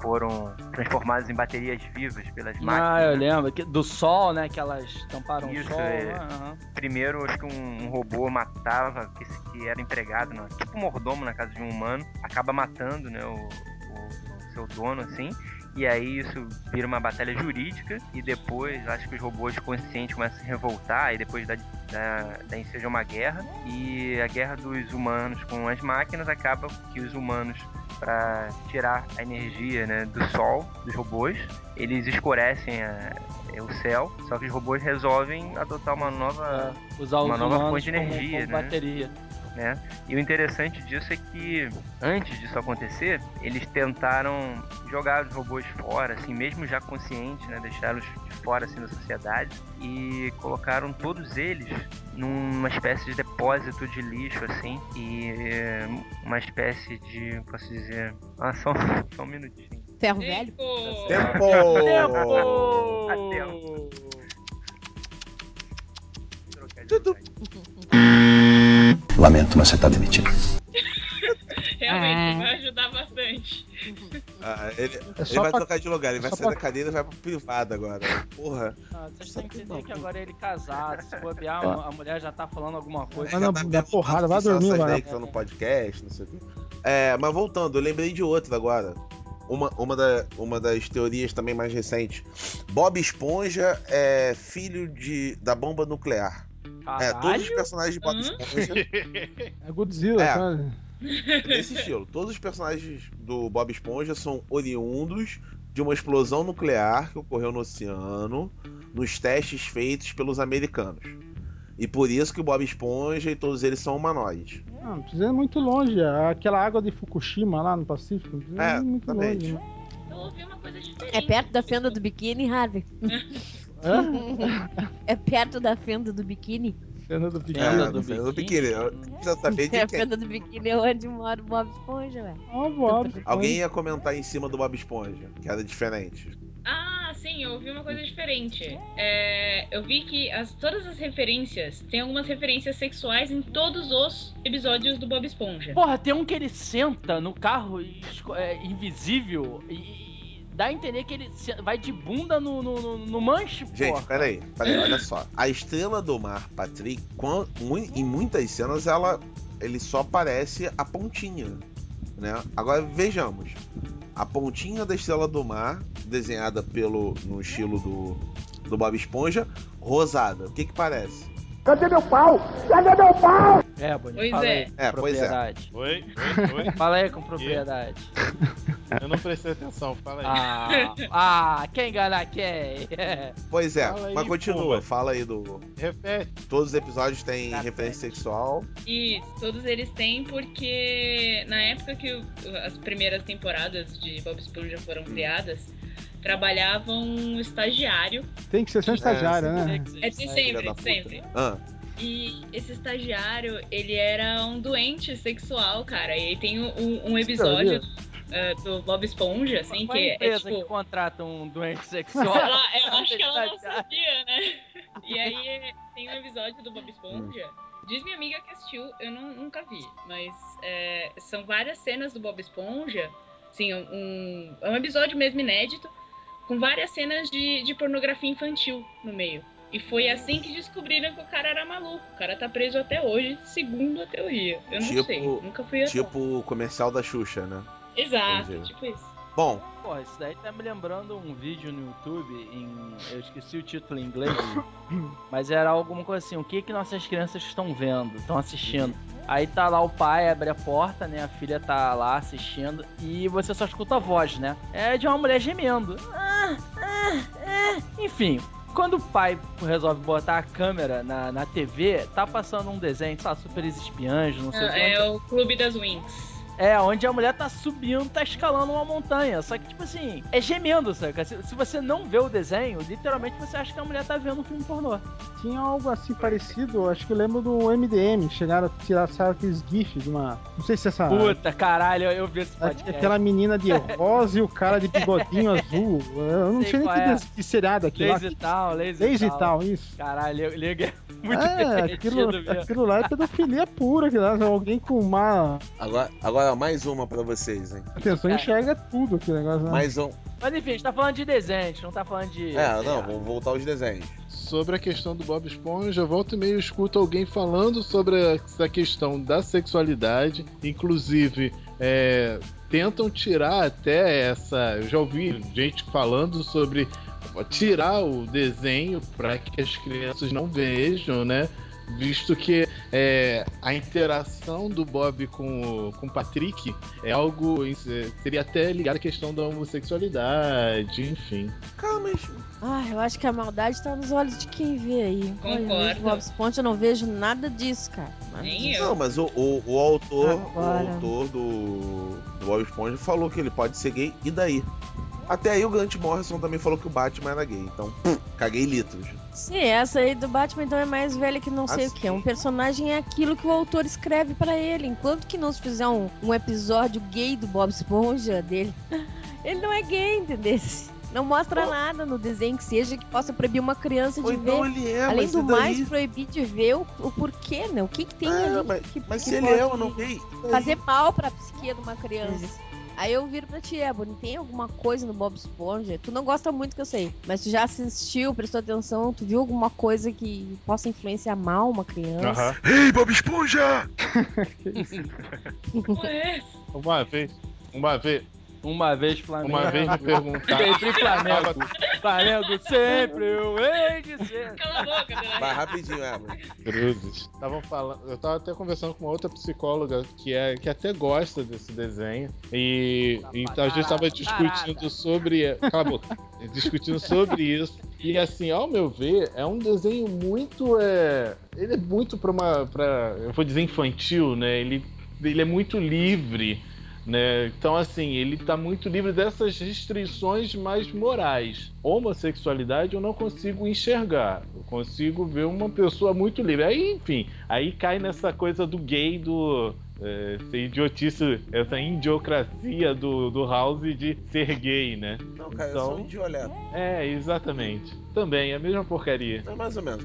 foram transformados em baterias vivas pelas
Ah,
máquinas.
eu
né?
lembro. Do sol, né? Que elas tamparam
Isso,
o sol.
é.
aham.
Primeiro, acho que um, um robô matava, que, que era empregado, né? tipo um mordomo na casa de um humano, acaba matando né, o, o- o seu dono, assim. E aí isso vira uma batalha jurídica e depois acho que os robôs conscientes começam a se revoltar e depois da, da, da enseja uma guerra e a guerra dos humanos com as máquinas acaba que os humanos para tirar a energia né, do sol dos robôs eles escurecem a- o céu só que os robôs resolvem adotar uma nova
Usar
Uma nova fonte de
como-
energia,
como
né?
bateria.
Né? E o interessante disso é que antes disso acontecer, eles tentaram jogar os robôs fora, assim, mesmo já conscientes, né? Deixá-los de fora assim da sociedade e colocaram todos eles numa espécie de depósito de lixo, assim, e uma espécie de, posso dizer, ah, só, só um minutinho.
Ferro velho?
Tempo!
Tempo!
Tudo.
Lamento, mas você tá demitido.
Realmente, vai ajudar bastante.
Ah, ele
É
ele vai
pra-
trocar de lugar, ele vai
só
sair da
pra-
cadeira e vai pro privado agora. Porra.
Ah, vocês têm que entender que agora ele é casado. Se bobear, a a mulher já tá falando alguma coisa.
Mas na-
Já tá
na porrada, vai dormir, vai.
que no podcast, não sei o quê. É, mas voltando, eu lembrei de outra agora. Uma, uma, da, uma das teorias também mais recentes. Bob Esponja é filho de, da bomba nuclear. É, todos os
Caralho.
personagens de Bob? Esponja
É Godzilla,
É.
sabe?
desse estilo. Todos os personagens do Bob Esponja são oriundos de uma explosão nuclear que ocorreu no oceano, nos testes feitos pelos americanos. E por isso que o Bob Esponja e todos eles são humanoides.
Não, não precisa ir muito longe. Aquela água de Fukushima lá no Pacífico, não precisa
É,
muito
exatamente.
longe. né?
Eu ouvi uma coisa diferente.
É perto da fenda do biquíni, Harvey? É perto da fenda do biquíni?
Cena do
É,
pequeno.
do
do, do
biquíni.
biquíni. Eu Precisa saber de
É a
quem.
fenda do biquíni é onde mora o Bob Esponja, velho.
Ó, Bob.
Alguém ia comentar em cima do Bob Esponja, que era diferente.
Ah, sim, eu ouvi uma coisa diferente. É, eu vi que as, todas as referências, tem algumas referências sexuais em todos os episódios do Bob Esponja.
Porra, tem um que ele senta no carro e é, invisível e dá a entender que ele vai de bunda no, no, no, no manche,
Gente,
porra.
peraí, peraí, olha só. A estrela do mar, Patrick, em muitas cenas ela ele só parece a pontinha, né? Agora vejamos. A pontinha da estrela do mar, desenhada pelo no estilo do, do Bob Esponja, rosada. O que que parece?
É, Boninho,
Pois
fala
é.
aí
É, pois é.
propriedade.
Oi? Oi? Oi?
Fala aí com propriedade.
Eu não prestei atenção, fala aí.
Ah, ah, quem enganar quem?
Pois é,
Fala aí,
mas continua,
porra.
fala aí do.
Repete.
Todos os episódios têm
Tá
referência
certo.
sexual.
E todos eles têm porque na época que o- as primeiras temporadas de Bob Esponja foram criadas, trabalhava um estagiário.
Tem que ser sempre estagiário, né?
É de sempre, de
puta.
sempre.
Ah,
E esse estagiário, ele era um doente sexual, cara. E aí tem um, um episódio eh, do Bob Esponja, assim,
Qual
que
é a
é
empresa
tipo.
que contrata um doente sexual?
Ela, eu acho que ela não sabia, né? E aí tem um episódio do Bob Esponja. Diz minha amiga que assistiu, eu não- nunca vi. Mas é, são várias cenas do Bob Esponja. Sim, um, é um episódio mesmo inédito, com várias cenas de, de pornografia infantil no meio. E foi assim que descobriram que o cara era maluco. O cara tá preso até hoje, segundo a teoria. Eu não
Tipo-
sei, nunca fui atrás.
tipo o comercial da Xuxa, né?
Exato,
entendi.
tipo isso.
Bom,
Porra, isso daí tá me lembrando um vídeo no YouTube em. Eu esqueci o título em inglês, mas era alguma coisa assim, o que que nossas crianças estão vendo, estão assistindo. Aí tá lá o pai, abre a porta, né? A filha tá lá assistindo e você só escuta a voz, né? É de uma mulher gemendo. Ah, ah, ah. Enfim, quando o pai resolve botar a câmera na, na TV, tá passando um desenho, sabe, super espiãs, não sei o
Ah,
que.
é o Clube das Wings.
É, onde a mulher tá subindo, tá escalando uma montanha. Só que, tipo assim, é gemendo, sabe? Se, se você não vê o desenho, literalmente você acha que a mulher tá vendo um filme pornô.
Tinha algo assim parecido, acho que eu lembro do MDM. Chegaram a tirar sabe, aqueles GIFs de uma. Não sei se essa.
Puta, caralho, eu, eu vi esse
a-
podcast.
Aquela menina de rosa e o cara de bigodinho azul. Eu não
Sei
sei nem que,
é.
que seriado aquilo lá.
Lazy tal, lazy,
Lazy
tal.
tal, isso.
Caralho, liga é muito
é, aquilo, aquilo lá é pedofilia pura, aquilo lá. Alguém com uma.
agora, agora mais uma pra vocês, hein?
Atenção,
É.
enxerga tudo aquele negócio. Né?
Mais um.
Mas enfim, a gente tá falando de desenho, a gente não tá falando de.
É, não, vamos voltar aos desenhos.
Sobre a questão do Bob Esponja, volta e meio escuto alguém falando sobre essa questão da sexualidade, inclusive é, tentam tirar até essa. Eu já ouvi gente falando sobre tirar o desenho para que as crianças não vejam, né? visto que é, a interação do Bob com, com o Patrick é algo. seria até ligado à questão da homossexualidade, enfim.
Calma,
ah, eu acho que a maldade tá nos olhos de quem vê aí.
Concordo.
Olha, Bob Esponja eu não vejo nada disso, cara. Nada
Nem
disso.
eu.
Não, mas o, o, o autor,
Agora.
o autor do, do Bob Esponja falou que ele pode ser gay, e daí? Até aí o Grant Morrison também falou que o Batman era gay, então caguei litros.
Sim, essa aí do Batman então é mais velha que não sei
Ah,
o que. Um personagem é aquilo que o autor escreve pra ele. Enquanto que não se fizer um, um episódio gay do Bob Esponja dele, ele não é gay, entendeu? Não mostra
Ou-
nada no desenho que seja que possa proibir uma criança de
então
ver.
ele é,
Além do
daí?
mais, proibir de ver o, o porquê, né? O que, que tem
É,
ali
mas,
que,
mas
que
se ele é ou não gay,
fazer mal pra psique de uma criança. Aí eu viro pra ti, Ebony, tem alguma coisa no Bob Esponja? Tu não gosta muito que eu sei, mas tu já assistiu, prestou atenção, tu viu alguma coisa que possa influenciar mal uma criança?
Ei, Bob Esponja!
Ué,
Uma vez, uma vez,
Uma vez Flamengo.
uma vez me perguntaram.
Sempre Flamengo. Flamengo sempre, eu hei de ser.
cala a boca,
Vai rapidinho, Evan.
Cruzes. Falando, eu tava até conversando com uma outra psicóloga que é que até gosta desse desenho e então a gente tava discutindo sobre, cala a boca, discutindo sobre isso. E assim, ao meu ver, é um desenho muito é, ele é muito para uma para, eu vou dizer infantil, né? Ele ele é muito livre. Né? Então, assim, ele tá muito livre dessas restrições mais morais. Homossexualidade eu não consigo enxergar. Eu consigo ver uma pessoa muito livre. Aí, enfim, aí cai nessa coisa do gay, do. é, essa idiotice, essa idiocracia do, do House de ser gay, né?
Não, cara, eu sou um
Então-
idioleta.
É, exatamente. Também, é a mesma porcaria.
É mais ou menos.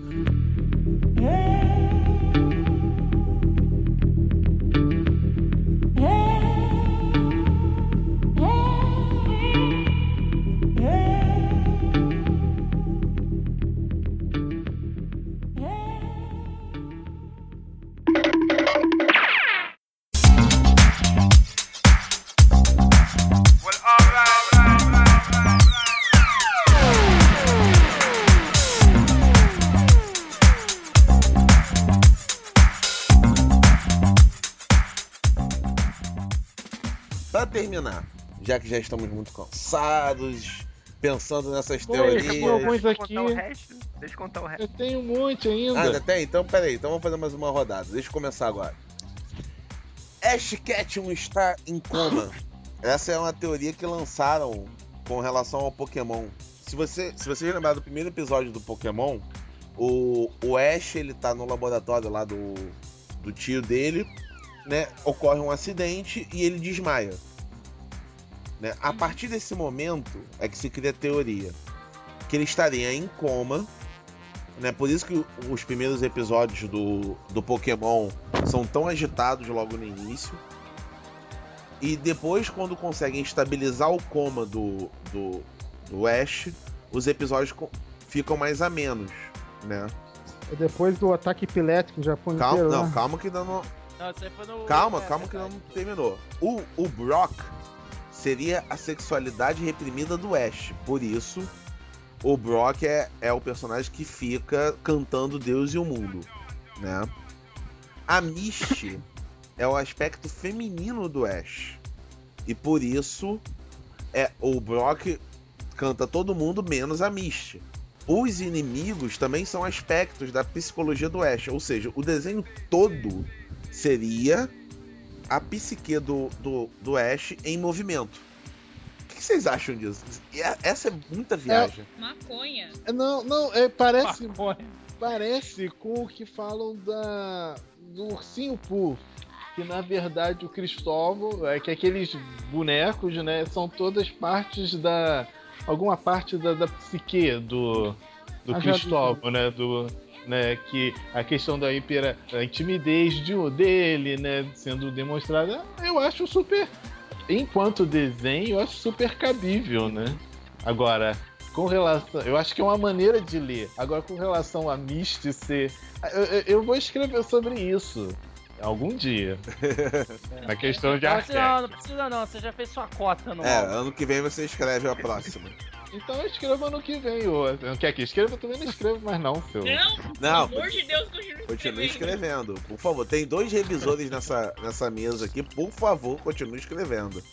Já que já estamos muito cansados, pensando nessas
Pô,
teorias.
alguns
Deixa eu
aqui.
contar o resto. Deixa eu contar o resto.
Eu tenho um monte
Ah,
ainda.
ainda tem? Então, peraí. Então vamos fazer mais uma rodada. Deixa eu começar agora. Ash Ketchum está em coma. Essa é uma teoria que lançaram com relação ao Pokémon. Se você, se você lembrar do primeiro episódio do Pokémon, o, o Ash ele tá no laboratório lá do, do tio dele, né? Ocorre um acidente e ele desmaia. Né? A partir desse momento é que se cria a teoria que ele estaria em coma né? Por isso que os primeiros episódios do, do Pokémon são tão agitados logo no início. E depois, quando conseguem estabilizar o coma do, do, do Ash, os episódios ficam mais amenos, né?
É Depois do ataque epilético no Japão
Calma,
inteiro,
não,
né?
calma que ainda não,
Não, foi no...
calma,
é,
calma que ainda não terminou. O, o Brock seria a sexualidade reprimida do Ash, por isso o Brock é, é o personagem que fica cantando Deus e o mundo, né? A Misty é o aspecto feminino do Ash. E por isso é o Brock canta todo mundo menos a Misty. Os inimigos também são aspectos da psicologia do Ash, ou seja, o desenho todo seria a psique do, do, do Ash em movimento. O que vocês acham disso? Essa é muita viagem.
Maconha.
Não, não, é, parece,
Maconha.
parece com o que falam da do ursinho Pooh. Que na verdade o Cristóvão é que aqueles bonecos, né, são todas partes da. alguma parte da, da psique do, do
Ah,
Cristóvão, né? Do, né, que a questão da, hipera, a timidez de, dele, né, sendo demonstrada, eu acho super. Enquanto desenho, eu acho super cabível, né? Agora, com relação. Eu acho que é uma maneira de ler. Agora, com relação a Misty ser. Eu, eu- eu vou escrever sobre isso. Algum dia. Na questão de
Não, não, não precisa não, você já fez sua cota no
É,
álbum.
ano que vem você escreve a próxima.
Então escreva no que vem, ô. Não quer que escreva? Eu também não escrevo mais não, seu.
Não,
Não,
pelo amor de Deus, continue
Continue
escrevendo.
escrevendo, por favor. Tem dois revisores nessa, nessa mesa aqui, por favor, continue escrevendo.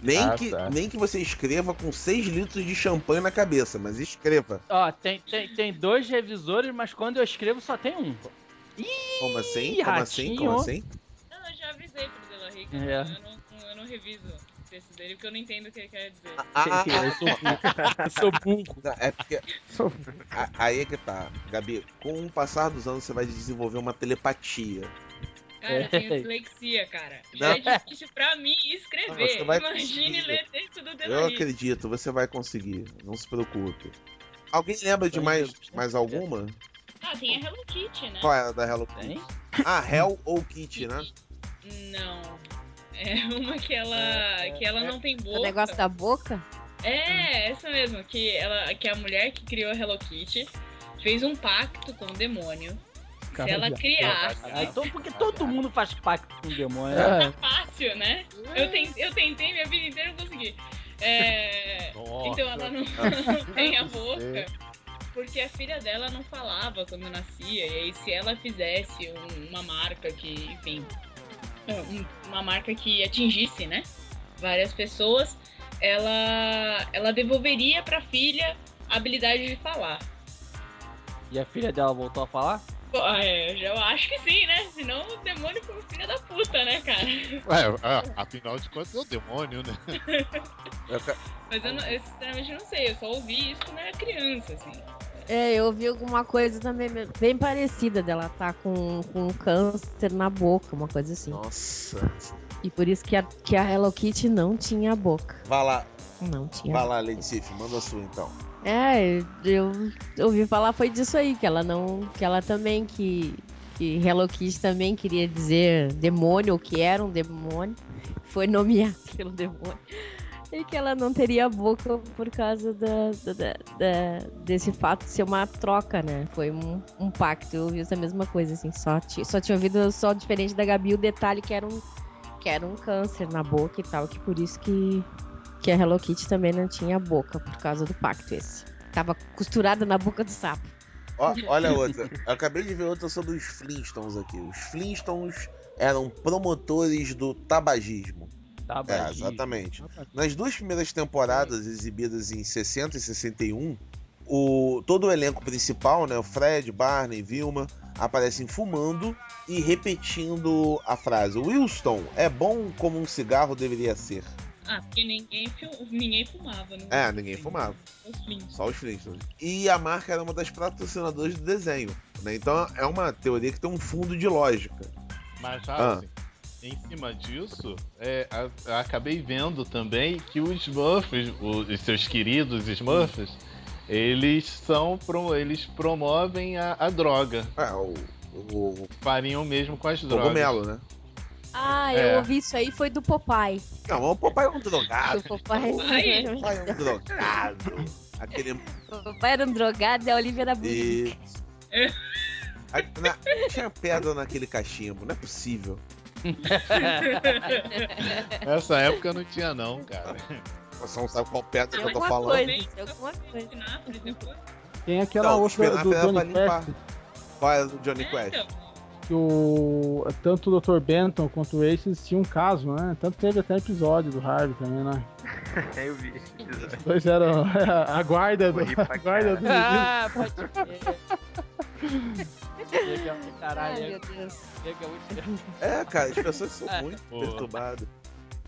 Nem,
Ah,
que,
tá.
nem que você escreva com 6 litros de champanhe na cabeça, mas escreva.
Ó, tem, tem, tem dois revisores, mas quando eu escrevo só tem um.
Como assim?
Ih,
Como assim? Como assim?
Não, eu já avisei pro Dela Rica.
É.
Eu, não, eu não reviso texto dele porque eu não entendo o que ele quer dizer.
Ah,
eu sou burro. Eu sou burro.
Não, É porque. a- Aí é que tá, Gabi. Com o passar dos anos, você vai desenvolver uma telepatia.
Cara, eu
É.
tenho dislexia, cara. Já
Não.
é difícil pra mim
Não,
escrever.
vai
Imagine
conseguir.
ler texto do
Eu
Dela Rica.
acredito, você vai conseguir. Não se preocupe. Alguém lembra de mais, mais alguma?
Ah, tem a Hello Kitty, né?
Qual é a da Hello Kitty?
Tem?
Ah, Hell ou Kitty, né?
Não. É uma que ela, que ela não tem boca.
O negócio da boca?
É, essa mesmo, que, ela, que a mulher que criou a Hello Kitty fez um pacto com o demônio. Se ela criasse.
Ah, então por que todo mundo faz pacto com o demônio?
É.
Fácil, né? Eu, ten- eu tentei minha vida inteira e não consegui. É, então ela não, não tem a boca. Porque a filha dela não falava quando nascia. E aí, se ela fizesse um- uma marca que, enfim. Um- uma marca que atingisse, né? Várias pessoas, ela, ela devolveria pra filha a habilidade de falar.
E a filha dela voltou a falar?
Pô, é, eu acho que sim, né? Senão o demônio foi filho da puta, né, cara?
Ué, ah, afinal de contas é o demônio, né?
Mas eu, não- eu sinceramente não sei, eu só ouvi isso quando era criança, assim.
É, eu ouvi alguma coisa também bem parecida dela tá com, com câncer na boca, uma coisa assim.
Nossa.
E por isso que a, que a Hello Kitty não tinha boca.
Vai lá,
Não tinha.
vai lá, Sif, manda a sua então.
É, eu ouvi falar foi disso aí, que ela não. Que ela também, que. Que Hello Kitty também queria dizer demônio, ou que era um demônio. Foi nomeada pelo demônio. E que ela não teria boca por causa da, da- da- desse fato de ser uma troca, né? Foi um, um pacto. Eu ouvi essa mesma coisa, assim. Só, só tinha ouvido só diferente da Gabi o detalhe que era um, que era um câncer na boca e tal. Que por isso que, que a Hello Kitty também não tinha boca, por causa do pacto esse. Tava costurada na boca do sapo.
Olha outra. Eu acabei de ver outra sobre os Flintstones aqui. Os Flintstones eram promotores do tabagismo.
Tá,
É, exatamente. Nas duas primeiras temporadas, exibidas em 60 e 61, o, todo o elenco principal, né, o Fred, Barney, Vilma, aparecem fumando e repetindo a frase: Wilson, é bom como um cigarro deveria ser.
Ah, porque ninguém, ninguém fumava, né?
É, ninguém fumava,
Os Flintstones.
só os Flintstones. E a marca era uma das patrocinadoras do desenho. Né? Então é uma teoria que tem um fundo de lógica.
Mas,
Ah.
Em cima disso, é, a- eu acabei vendo também que os Smurfs, os, os seus queridos Smurfs, eles são pro, eles promovem a, a droga.
É, o, o
Fariam mesmo com as drogas.
cogumelo, né?
Ah, eu
É.
ouvi isso aí, foi do Popeye.
Não, o papai é um drogado.
Do Popeye.
Popeye?
O papai é um drogado. Aquele
O Popeye era um drogado e a Olivia era bonita.
Isso. A- na- tinha pedra naquele cachimbo, não é possível.
Nessa época não tinha não, cara.
Você não sabe qual pedra que eu tô falando.
coisa.
Tem aquela
Não,
outra do
pra
Johnny. Quest,
Qual é do Johnny
É,
Quest?
então.
que o, tanto o Dr. Benton quanto o Ace tinham um caso, né? Tanto teve até episódio do Harvey também, né?
eu vi.
Os dois eram a guarda do, a guarda do.
Ah, pode Chega, caralho,
Ai, meu Deus.
muito.
É, cara, as pessoas são
É.
muito perturbadas.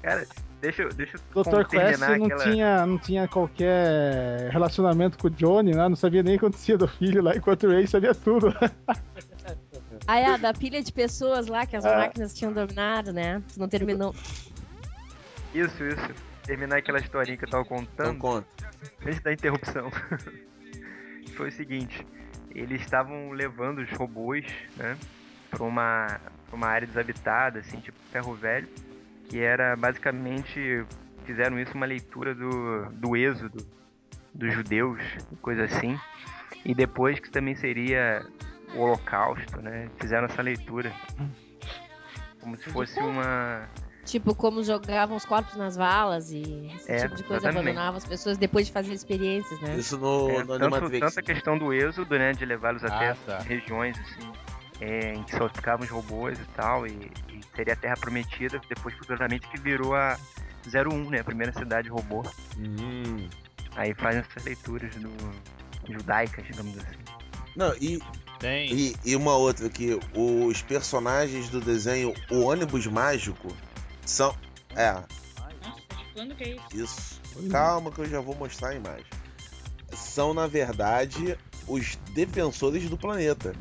Cara, deixa, eu- deixa
O
eu
Dr. Quest
terminar
não,
aquela...
tinha, não tinha qualquer relacionamento com o Johnny, né? Não sabia nem o que acontecia do filho lá, enquanto o Ace sabia tudo.
Ah, é, a da pilha de pessoas lá que as
É.
máquinas tinham dominado, né? Tu não terminou.
Isso, isso. Terminar aquela historinha que eu tava
Então
contando.
conta.
antes da interrupção. Foi o seguinte, eles estavam levando os robôs, né, pra uma, pra uma área desabitada, assim, tipo ferro velho, que era basicamente, fizeram isso uma leitura do, do êxodo dos judeus, coisa assim, e depois que também seria o holocausto, né, fizeram essa leitura, como se fosse uma,
Tipo, como jogavam os corpos nas valas e esse
É,
tipo de coisa,
exatamente.
abandonavam as pessoas depois de fazer experiências, né?
Isso no,
É,
no
tanto,
Animatrix.
tanto a questão do êxodo, né? De levá-los até
Ah, tá.
regiões, assim, é, em que só ficavam os robôs e tal, e, e seria a Terra Prometida, depois futuramente que virou a 01, né? A primeira cidade robô.
Hum.
Aí fazem essas leituras do, judaicas, digamos assim.
Não, e,
Tem.
e, e uma outra que os personagens do desenho O Ônibus Mágico são. É,
Nossa, quando que é isso?
isso. Calma que eu já vou mostrar a imagem. São, na verdade, os defensores do planeta.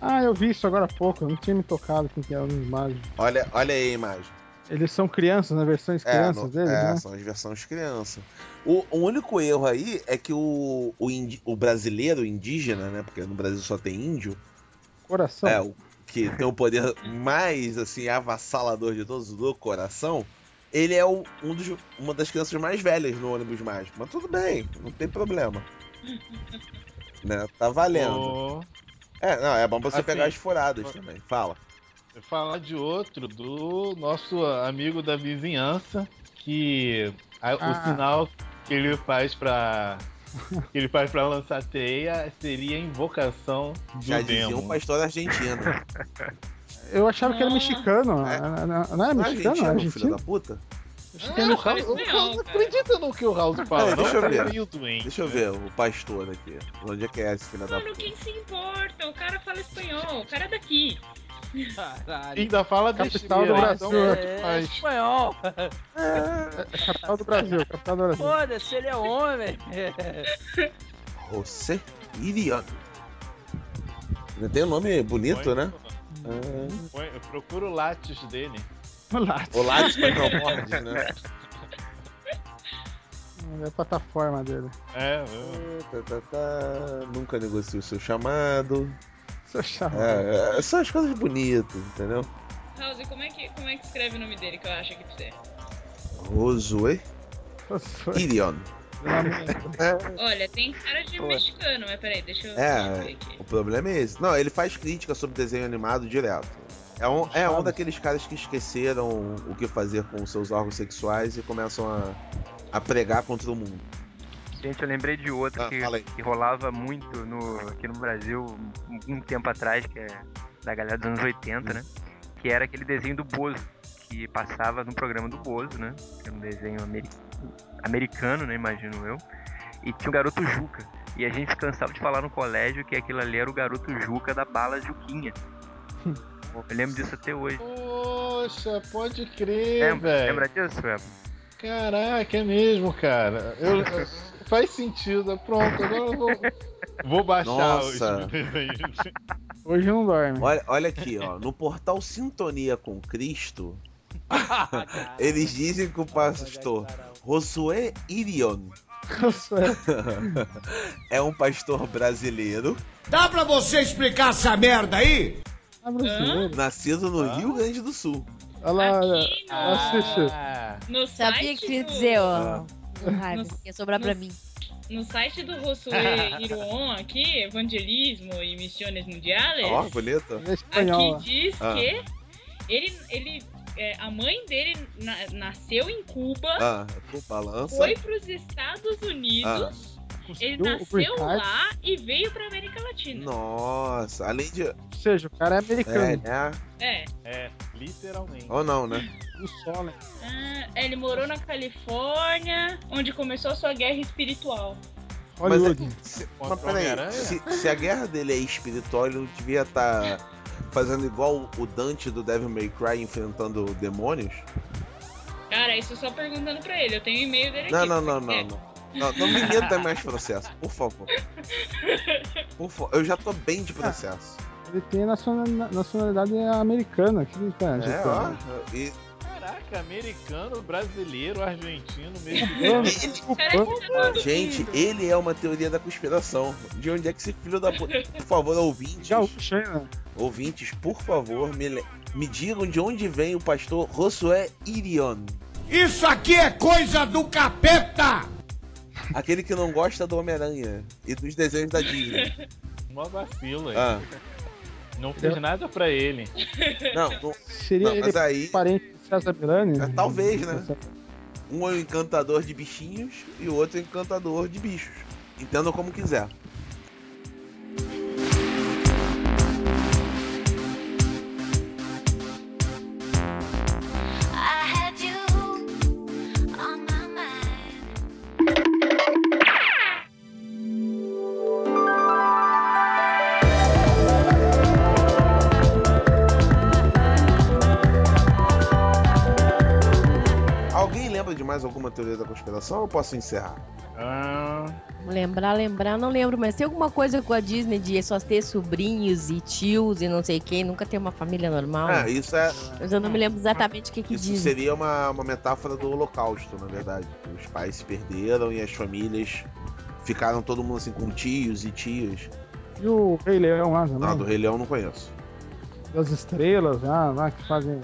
Ah, eu vi isso agora há pouco, eu não tinha me tocado com que eram os mágicos.
Olha, olha aí a imagem.
Eles são crianças, né? Versões
É,
crianças
no-
deles,
é,
né?
são as versões criança. O, o único erro aí é que o, o, indi- o brasileiro indígena, né? Porque no Brasil só tem índio,
Coração.
é, o que tem o poder mais assim avassalador de todos do coração. Ele é o- um dos, uma das crianças mais velhas no ônibus mágico. Mas tudo bem, não tem problema. né? Tá valendo.
Vou
É, não, é bom pra você
Assim,
pegar as furadas também. Fala.
falar de outro, do nosso amigo da vizinhança, que a- o
Ah.
sinal que ele faz pra. Que ele faz pra lançar teia seria a invocação do
Já dizia
demo.
um pastor argentino.
Eu achava que era
Ah.
mexicano.
É.
Não, não- não é
Não é
mexicano? É
argentino, filho
argentino?
da puta?
Achei que era
Ah, o
mexicano.
Raul- o
espanhol,
Raul-
cara.
acredita no que o Raul fala,
É,
não
deixa eu
tá
ver.
meio doente.
Deixa eu ver o pastor aqui. Onde é que é esse filho da
Mano,
puta?
quem se importa? O cara fala espanhol, o cara é daqui.
Caralho.
Ainda fala
Capital do Brasil.
É, espanhol.
É capital do Brasil, capital do Brasil.
Foda-se, ele é homem.
José Iriano. Ainda tem um nome bonito,
Põe-
né?
põe- eu procuro o látis dele.
Olá,
O Lattes Microbords, né?
é a plataforma dele.
É, eu-
Tá, tá, tá. Nunca negocio o seu chamado.
Seu.
É, é, são as coisas bonitas, entendeu?
House, como é, que, como é que escreve o nome dele que eu acho aqui pra você?
Irion.
Olha, tem cara de mexicano, mas peraí, deixa eu
É. O problema é esse. Não, ele faz crítica sobre desenho animado direto. É um, é um daqueles caras que esqueceram o que fazer com seus órgãos sexuais e começam a, a pregar contra o mundo.
Gente, eu lembrei de outro
Ah,
que, que rolava muito no, aqui no Brasil um, tempo atrás, que é da galera dos anos 80, né? Que era aquele desenho do Bozo, que passava no programa do Bozo, né? Que era um desenho ameri- americano, né? Imagino eu. E tinha o garoto Juca. E a gente cansava de falar no colégio que aquilo ali era o garoto Juca da bala Juquinha. Eu lembro disso até hoje.
Poxa, pode crer,
Lembra,
velho.
lembra disso, Eva?
Caraca, é mesmo, cara. Eu- faz sentido. Pronto, agora eu vou, vou baixar
Nossa.
os desenhos.
Hoje não dorme.
Olha, olha aqui, ó. No portal Sintonia com Cristo, eles dizem que o pastor Josué Irion é um pastor brasileiro
Dá pra você explicar essa merda aí?
Ah,
nascido no Rio Grande do Sul.
Olha lá,
Aqui no,
assiste.
Ah,
no
Sabia que ia
do-
dizer,
Ah.
Ó. Raiva,
Nos-
ia sobrar pra
nos-
mim.
No site do Josué Iruon aqui, Evangelismo e Missões Mundiales,
Ó, bonito.
É
aqui diz
Ah.
que ele, ele é, a mãe dele na- nasceu em Cuba,
Ah, com balança.
foi para os Estados Unidos, ele nasceu
green card.
lá e veio pra América Latina.
Nossa, além de.
Ou seja, o cara é
É,
americano.
né?
É.
é, literalmente.
Ou não, né?
O sol, né?
Ah, ele morou na Califórnia, onde começou a sua guerra espiritual.
Hollywood.
Mas, é- se,
Contra
mas peraí, se, se a guerra dele é espiritual, ele não devia estar fazendo igual o Dante do Devil May Cry enfrentando demônios?
Cara, isso só perguntando pra ele. Eu tenho e-mail dele
Não,
aqui.
não, não, não, não. Não, não me meta mais processo, por favor. Por favor, eu já tô bem de processo.
Ele tem nacionalidade, americana. Que ele tá,
É, ó. E
Caraca, americano, brasileiro, argentino, mexicano.
Tá
Gente, ele é uma teoria da conspiração. De onde é que esse filho da puta. Por favor, ouvintes.
Né?
Ouvintes, por favor, me, me digam de onde vem o pastor Josué Irion.
Isso aqui é coisa do capeta!
Aquele que não gosta do Homem-Aranha e dos desenhos da Disney.
Uma vacila.
Ah,
Não fiz nada pra ele.
não, não,
Seria
não,
ele
mas aí.
parente César Milani?
É, talvez, né? Um é o encantador de bichinhos e o outro é o encantador de bichos. Entendam como quiser. Teoria da conspiração ou eu posso encerrar?
Ah,
Lembrar, lembrar, não lembro, mas tem alguma coisa com a Disney de só ter sobrinhos e tios e não sei quem, nunca ter uma família normal.
Ah, isso é.
Mas eu não me lembro exatamente o que que
Isso
dizem.
seria uma, uma metáfora do holocausto, na verdade. Os pais se perderam e as famílias ficaram todo mundo assim com tios e tias.
E o Rei Leão lá também.
Ah, do Rei Leão não conheço.
Das estrelas lá, lá que fazem.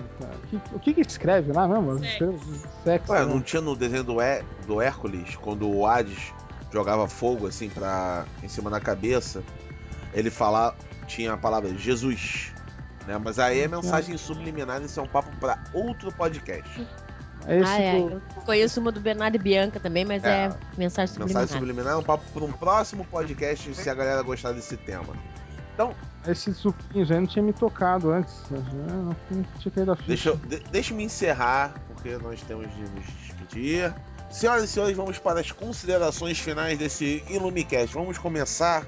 que- o que que escreve lá mesmo? As
Sexo.
estrelas. Sexo.
Ué,
né?
não tinha no desenho do, Hé- do Hércules, quando o Hades jogava fogo assim pra, em cima da cabeça, ele fala, tinha a palavra Jesus. Né? Mas aí é mensagem subliminar, isso é um papo pra outro podcast.
É esse
Ah, é.
do-
Eu conheço uma do Bernardo e Bianca também, mas é,
É.
mensagem subliminar.
Mensagem subliminar é um papo para um próximo podcast se a galera gostar desse tema.
Esses suquinhos aí não tinha me tocado antes. Eu já não não tinha caído a ficha.
Deixa eu, de, deixa eu me encerrar, porque nós temos de nos despedir. Senhoras e senhores, vamos para as considerações finais desse Ilumicast. Vamos começar.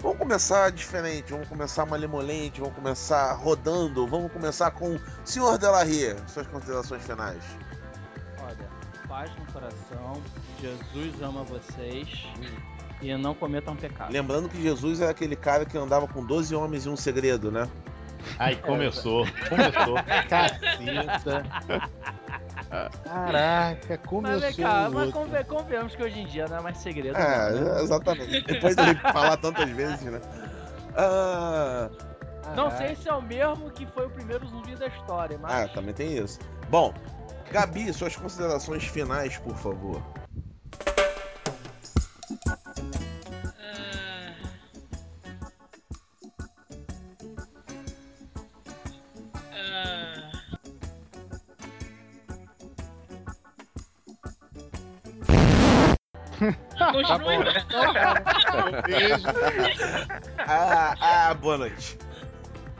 Vamos começar diferente, vamos começar malemolente, vamos começar rodando, vamos começar com o Senhor Delarrie, suas considerações finais.
Olha, paz no coração, Jesus ama vocês e não cometam pecado.
Lembrando que Jesus era aquele cara que andava com 12 homens e um segredo, né?
Ai, começou. Começou. Caceta. Caraca, começou.
Mas vem cá, mas convenhamos que hoje em dia não é mais segredo.
É,
né?
exatamente. Depois dele falar tantas vezes, né? Ah,
Não sei se é o mesmo que foi o primeiro zumbi da história, mas.
Ah, também tem isso. Bom, Gabi, suas considerações finais, por favor.
Beijo.
Ah, ah, boa noite.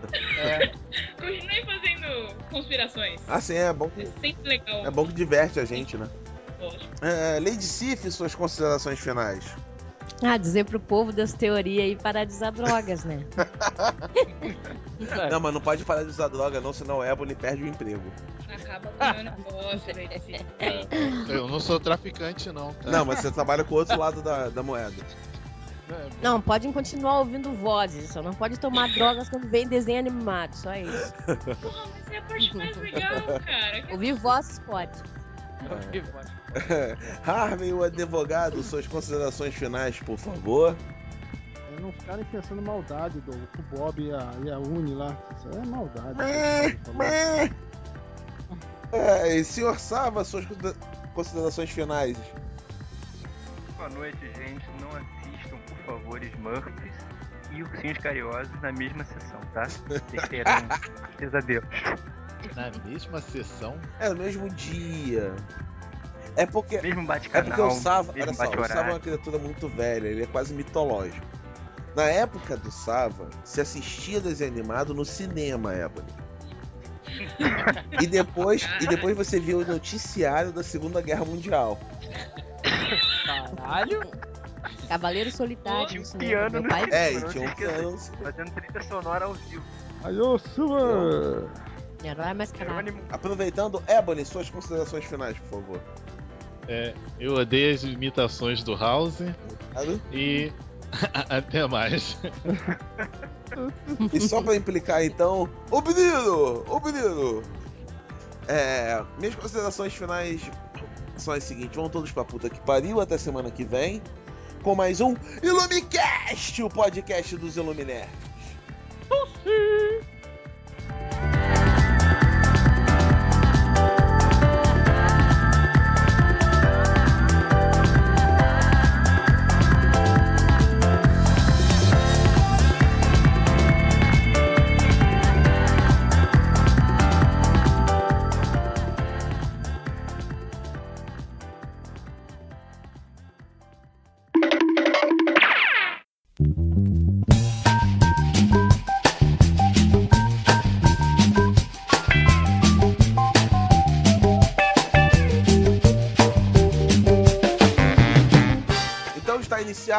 Continue fazendo conspirações.
Assim, é bom que,
É sempre legal.
é bom que diverte a gente, né?
Lógico.
É, Lady Sif, suas considerações finais.
Ah, dizer pro povo das teorias aí parar de usar drogas, né?
É.
Não, mas não pode parar de usar droga, não, senão o Ebony perde o emprego.
Acaba com o meu negócio, Letícia.
Eu não sou traficante, não. Tá?
Não, mas você trabalha com o outro lado da, da moeda.
Não, podem continuar ouvindo vozes, só não pode tomar drogas quando vem desenho animado, só isso.
Porra, mas é a parte mais legal, cara.
Ouvir vozes pode.
Harvey, o advogado, suas considerações finais, por favor.
É não ficarem pensando maldade do o Bob e a, e a Uni lá. Isso é maldade.
É, e senhor Sava, suas considera- considerações finais.
Boa noite, gente. Não assistam, por favor, Smurfs e Ursinhos Carinhosos na mesma sessão, tá? Vocês terão pesadelos.
Na mesma sessão.
É no mesmo dia. É porque.
Mesmo
É
bate-canal,
porque o Sava, olha só, o Sava é uma criatura muito velha, ele é quase mitológico. Na época do Sava, se assistia desenho animado no cinema, Ebony. E depois, e depois você viu o noticiário da Segunda Guerra Mundial.
Caralho.
Cavaleiro Solitário.
Tinha um piano no
pai
É, tinha um piano.
Fazendo trilha sonora ao vivo.
Aí, ô, sua!
Herói.
Jerônimo
Aproveitando, Ebony, suas considerações finais, por favor.
É, eu odeio as imitações do House
Sabe?
e até mais.
E só pra implicar então, o menino! O menino! É, minhas considerações finais são as seguintes: vão todos pra puta que pariu até semana que vem com mais um Ilumicast, o podcast dos Iluminerds.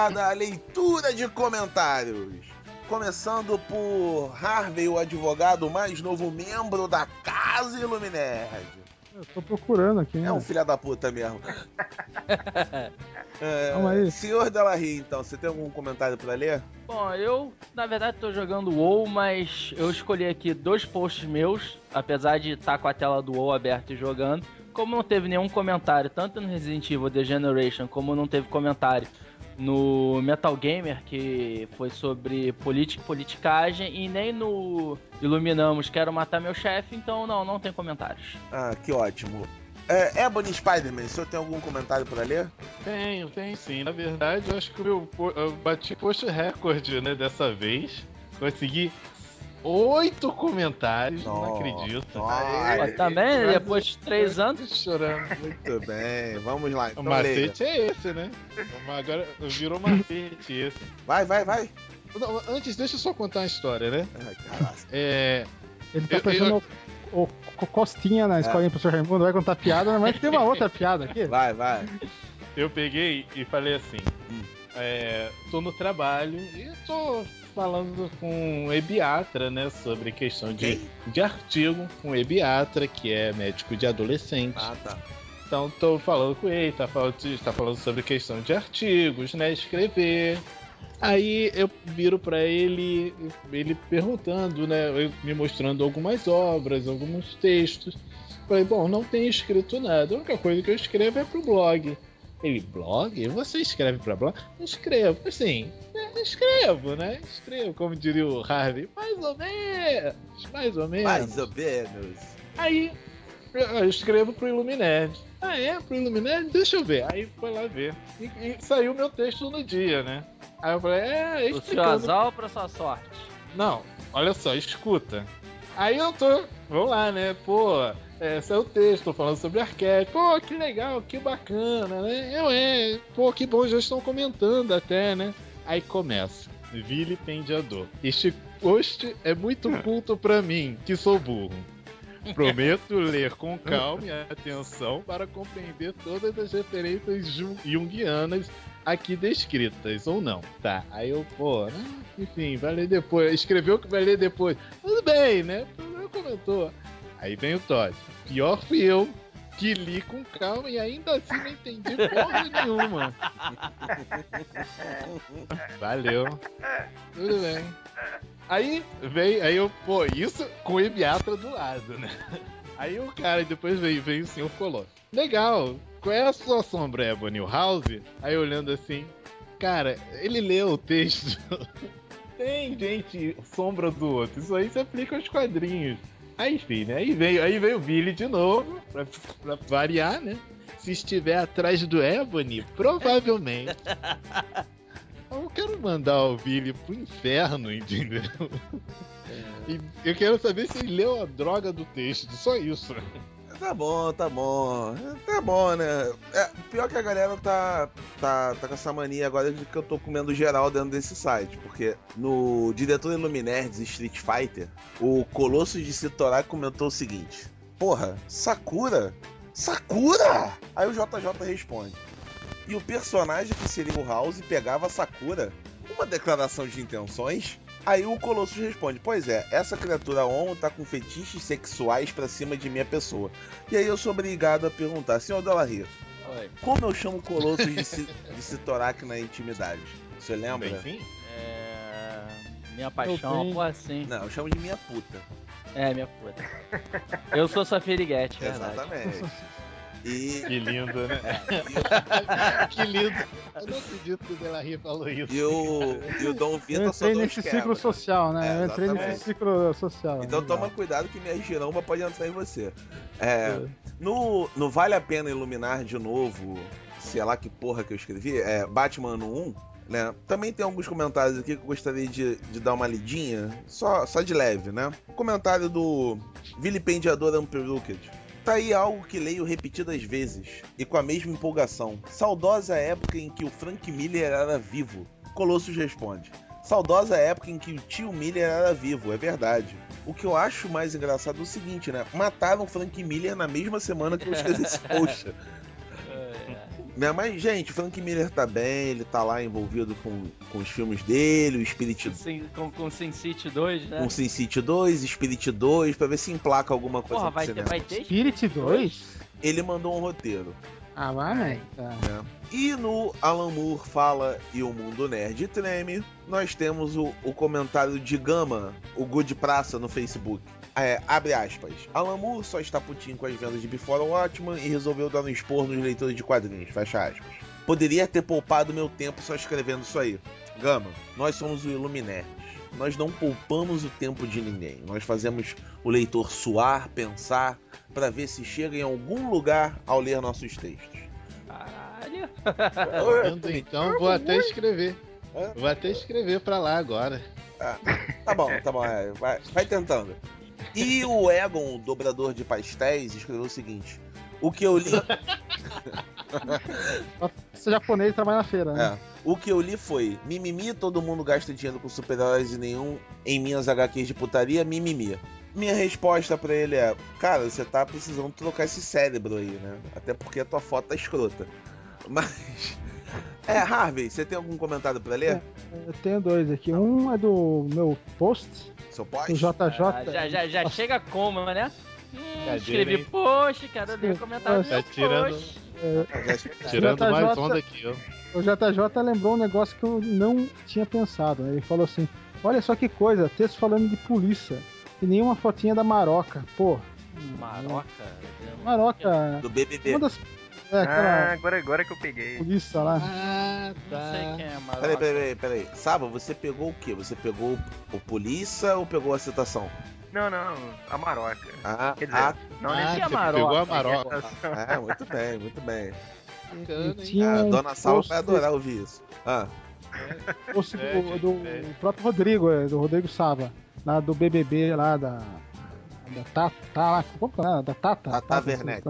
Está iniciada a leitura de comentários. Começando por Harvey, o advogado mais novo membro da Casa Iluminerd.
Eu tô procurando aqui, né?
É um filho da puta mesmo. É,
aí.
senhor Delarry, então, você tem algum comentário pra ler?
Bom, eu na verdade tô jogando WoW, mas eu escolhi aqui dois posts meus, apesar de estar com a tela do WoW aberta e jogando. Como não teve nenhum comentário, tanto no Resident Evil The Generation, como não teve comentário no Metal Gamer, que foi sobre política e politicagem, e nem no Iluminamos Quero Matar Meu Chefe, então não, não tem comentários.
Ah, que ótimo. É, Ebony Spider-Man, o senhor tem algum comentário pra ler?
Tenho, tenho sim. Na verdade, eu acho que eu, eu bati posto recorde, né, dessa vez. Consegui oito comentários, não
Nossa,
acredito.
também, né, depois de três anos.
chorando.
Muito bem, vamos lá.
O
Então, leia.
macete é esse, né? Agora virou macete esse.
Vai, vai, vai.
Não, antes, deixa eu só contar uma história, né?
Ai, caralho.
É.
Ele tá
Eu-
pensando
eu-
o, o- o Costinha na escolinha pro professor Raimundo, vai contar piada, mas tem uma outra piada aqui.
Vai, vai.
Eu peguei e falei assim:
Hum.
é, tô no trabalho e tô falando com um ebiatra, né? Sobre questão de, de artigo com um ebiatra, que é médico de adolescente.
Ah, tá.
Então tô falando com ele, tá falando, tá falando sobre questão de artigos, né? Escrever. Aí eu viro pra ele, ele perguntando, né? eu- Me mostrando algumas obras, alguns textos. Falei, bom, não tenho escrito nada. A única coisa que eu escrevo é pro blog. Ele, blog? Você escreve pra blog? Escrevo, assim, escrevo, né? Escrevo, como diria o Harvey, mais ou menos, mais ou menos.
Mais ou menos.
Aí eu escrevo pro Iluminerd. Ah, é? Pro Iluminerd? Deixa eu ver. Aí foi lá ver. E, e saiu meu texto no dia, né? Aí eu falei, é,
O seu
explicando.
azar pra sua sorte?
Não, olha só, escuta. Aí eu tô, vamos lá, né? Pô, é, saiu o texto, tô falando sobre arquétipo. Pô, que legal, que bacana, né? Eu é, pô, que bom, já estão comentando até, né? Aí começa. Vilipendiador. Este post é muito culto pra mim, que sou burro. Prometo ler com calma e atenção para compreender todas as referências jun- junguianas aqui descritas, ou não. Tá, aí eu, pô, né? enfim, vai ler depois. Escreveu que vai ler depois. Tudo bem, né? Não comentou. Aí vem o Todd. Pior fui eu, que li com calma e ainda assim não entendi porra nenhuma. Valeu. Tudo bem. Aí vem, aí eu, pô, isso com o Ebiatra do lado, né? Aí o cara, depois veio, veio o senhor falou: Legal, qual é a sua sombra, Ebony? House? Aí olhando assim, cara, ele leu o texto. Tem gente sombra do outro. Isso aí se aplica aos quadrinhos. Aí, enfim, né? Aí veio, aí veio o Billy de novo, pra, pra variar, né? Se estiver atrás do Ebony, provavelmente. Eu quero mandar o Billy pro inferno, entendeu? E eu quero saber se ele leu a droga do texto, só isso.
Tá bom, tá bom. Tá bom, né? É, pior que a galera tá, tá, tá com essa mania agora de que eu tô comendo geral dentro desse site. Porque no diretor Iluminerds Street Fighter, o Colossus de Sitorak comentou o seguinte: Porra, Sakura? Sakura? Aí o JJ responde. E o personagem que seria o House pegava Sakura? Uma declaração de intenções? Aí o Colossus responde: Pois é, essa criatura homo tá com fetiches sexuais pra cima de minha pessoa. E aí eu sou obrigado a perguntar: Senhor Delarry, como eu chamo o Colossus de, Ci- de Citorak na intimidade? Você lembra?
Enfim,
É. Minha paixão,
bem.
assim.
Não, eu chamo de minha puta.
É, minha puta. Eu sou sua Firiguete, é verdade.
Exatamente. E,
que lindo, né? que lindo. Eu não acredito que o Delarry falou isso.
e o, e o Dom
Eu
Vitor só
entrei nesse
quebra.
ciclo social, né?
É,
eu entrei
exatamente.
nesse ciclo social.
Então
legal.
toma cuidado que minha giromba pode entrar em você. É, no, no Vale a Pena Iluminar de novo, sei lá que porra que eu escrevi, é Batman ano 1, né? Também tem alguns comentários aqui que eu gostaria de, de dar uma lidinha, só, só de leve, né? Comentário do Vilipendiador Unperucted. Tá aí algo que leio repetidas vezes e com a mesma empolgação. Saudosa época em que o Frank Miller era vivo. Colossus responde. Saudosa época em que o tio Miller era vivo, é verdade. O que eu acho mais engraçado é o seguinte, né? Mataram o Frank Miller na mesma semana que eu escrevi esse post. Né? Mas, gente, Frank Miller tá bem, ele tá lá envolvido com, com os filmes dele, o Spirit.
Com, com Sin City 2, né?
Com Sin City 2, Spirit 2, pra ver se emplaca alguma coisa
Porra, vai ter, vai ter
Spirit 2?
Ele mandou um roteiro.
Ah, vai? Tá.
né? E no Alan Moore Fala e o Mundo Nerd Treme, nós temos o, o comentário de Gama, o Good Praça no Facebook. É, abre aspas. Alan Moore só está putinho com as vendas de Before Watchman e resolveu dar um expor nos leitores de quadrinhos. Fecha aspas. Poderia ter poupado meu tempo só escrevendo isso aí. Gama, nós somos o Iluminerds. Nós não poupamos o tempo de ninguém. Nós fazemos o leitor suar, pensar, para ver se chega em algum lugar ao ler nossos textos.
Caralho.
Vendo, então, vou até escrever.
É?
Vou até escrever pra lá agora.
Tá bom, tá bom. é, vai, vai tentando. E o Egon, o dobrador de pastéis, escreveu o seguinte: O que eu li.
Esse japonês trabalha na feira, né?
É, o que eu li foi: Mimimi, todo mundo gasta dinheiro com super-heróis e nenhum em minhas HQs de putaria, mimimi. Minha resposta pra ele é: Cara, você tá precisando trocar esse cérebro aí, né? Até porque a tua foto tá escrota. Mas. É, Harvey, você tem algum comentário pra ler?
Eu tenho dois aqui. Um é do meu post,
Seu
do
post?
JJ.
Ah, já, já, já chega como, né? Hum,
Cadê,
escrevi post, quero ler comentário do
Tá tirando-
post.
Tirando mais onda aqui, ó.
O JJ lembrou um negócio que eu não tinha pensado. né? Ele falou assim: Olha só que coisa, texto falando de polícia. E nenhuma fotinha da Maroca. Pô,
Maroca.
Maroca.
Do BBB.
Uma das. É,
Ah, agora, agora que eu peguei.
polícia lá.
Ah,
Não sei quem é Maroca.
Peraí, peraí, peraí, peraí. Saba, você pegou o quê? Você pegou o, polícia ou pegou a citação?
Não, não, a Maroca.
Ah,
Quer dizer,
ah,
não
Ah,
que é
você
maroca?
pegou a maroca.
é, muito bem, muito bem.
Bacana,
E
hein?
tinha
A
um
dona Sal vai adorar ouvir isso. Ah,
post
É,
do, do
é.
próprio Rodrigo, é, do Rodrigo Sava. Lá do BBB, lá da. Da Tata. Lá, como que é? Da Tata?
Tata Werneck.